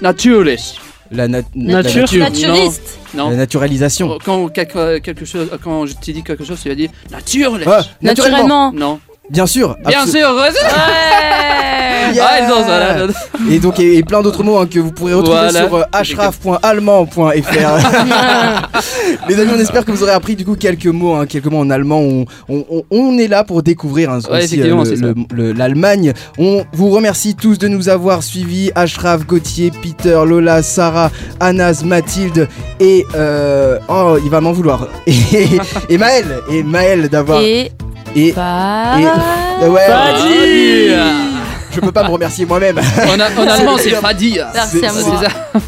Speaker 2: Natürlich.
Speaker 1: La, nat-
Speaker 9: Nature.
Speaker 1: la nature.
Speaker 8: Naturiste.
Speaker 2: Non.
Speaker 1: La naturalisation.
Speaker 2: Quand quelque, quelque chose, quand je te dis quelque chose, tu vas dire Natürlich.
Speaker 1: Ah, naturellement.
Speaker 8: Naturellement.
Speaker 2: Non.
Speaker 1: Bien sûr.
Speaker 2: Bien sûr. ouais.
Speaker 1: Yeah.
Speaker 2: Ah, ça.
Speaker 1: Et donc, et, et plein d'autres mots hein, que vous pourrez retrouver
Speaker 2: Voilà.
Speaker 1: sur euh, ashraf.allemand.fr. Les amis, on espère que vous aurez appris du coup quelques mots, hein, quelques mots en allemand. On, on- on- on est là pour découvrir hein,
Speaker 2: Ouais,
Speaker 1: aussi,
Speaker 2: effectivement,
Speaker 1: le-
Speaker 2: c'est ça.
Speaker 1: le- le- l'Allemagne. On vous remercie tous de nous avoir suivis. Ashraf, Gauthier, Peter, Lola, Sarah, Anas, Mathilde et euh, oh, il va m'en vouloir. Et, et Maël, et Maël d'avoir
Speaker 8: Et.
Speaker 1: Et
Speaker 8: Pas.
Speaker 1: et- ouais,
Speaker 2: Fadi.
Speaker 1: je peux pas me remercier moi-même.
Speaker 2: En, a- en allemand, c'est Fadi.
Speaker 8: Merci à
Speaker 1: C'est-
Speaker 8: moi.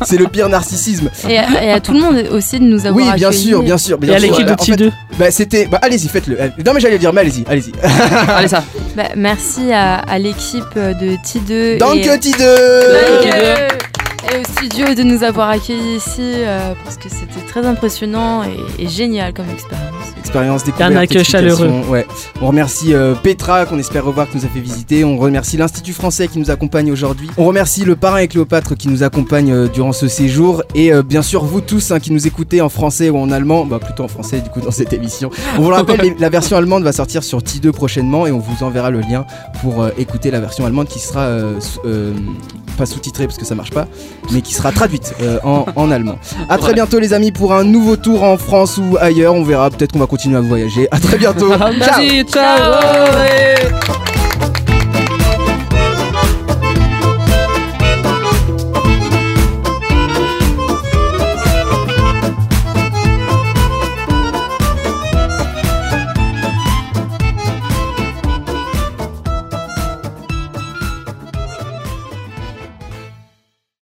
Speaker 2: C'est
Speaker 1: le pire narcissisme.
Speaker 8: Et, à- et à tout le monde aussi de nous avoir
Speaker 1: Oui, bien
Speaker 8: accueillis.
Speaker 1: sûr, bien sûr, bien
Speaker 9: Et à l'équipe de
Speaker 1: en fait,
Speaker 9: T2.
Speaker 1: Bah c'était, bah allez-y, faites-le. Non mais j'allais le dire, mais allez-y, allez-y.
Speaker 2: Allez, ça.
Speaker 8: Bah, merci à, à l'équipe de T2
Speaker 1: Danke
Speaker 8: et,
Speaker 1: T2
Speaker 8: Danke. Et au studio de nous avoir accueillis ici euh, parce que c'était très impressionnant et, et génial comme expérience.
Speaker 1: Expérience découverte.
Speaker 9: Un accueil chaleureux.
Speaker 1: Ouais. On remercie euh, Petra qu'on espère revoir qui nous a fait visiter. On remercie l'Institut français qui nous accompagne aujourd'hui. On remercie le parrain et Cléopâtre qui nous accompagne euh, durant ce séjour et euh, bien sûr vous tous hein, qui nous écoutez en français ou en allemand, bah plutôt en français du coup dans cette émission. On vous le rappelle, la version allemande va sortir sur T2 prochainement et on vous enverra le lien pour euh, écouter la version allemande qui sera euh, euh, pas sous-titrée parce que ça marche pas, mais qui sera traduite euh, en, en allemand. À très bientôt les amis pour un nouveau tour en France ou ailleurs. On verra. Peut-être qu'on va continuer à voyager. À très bientôt. Ciao.
Speaker 2: Vas-y, ciao. Ouais.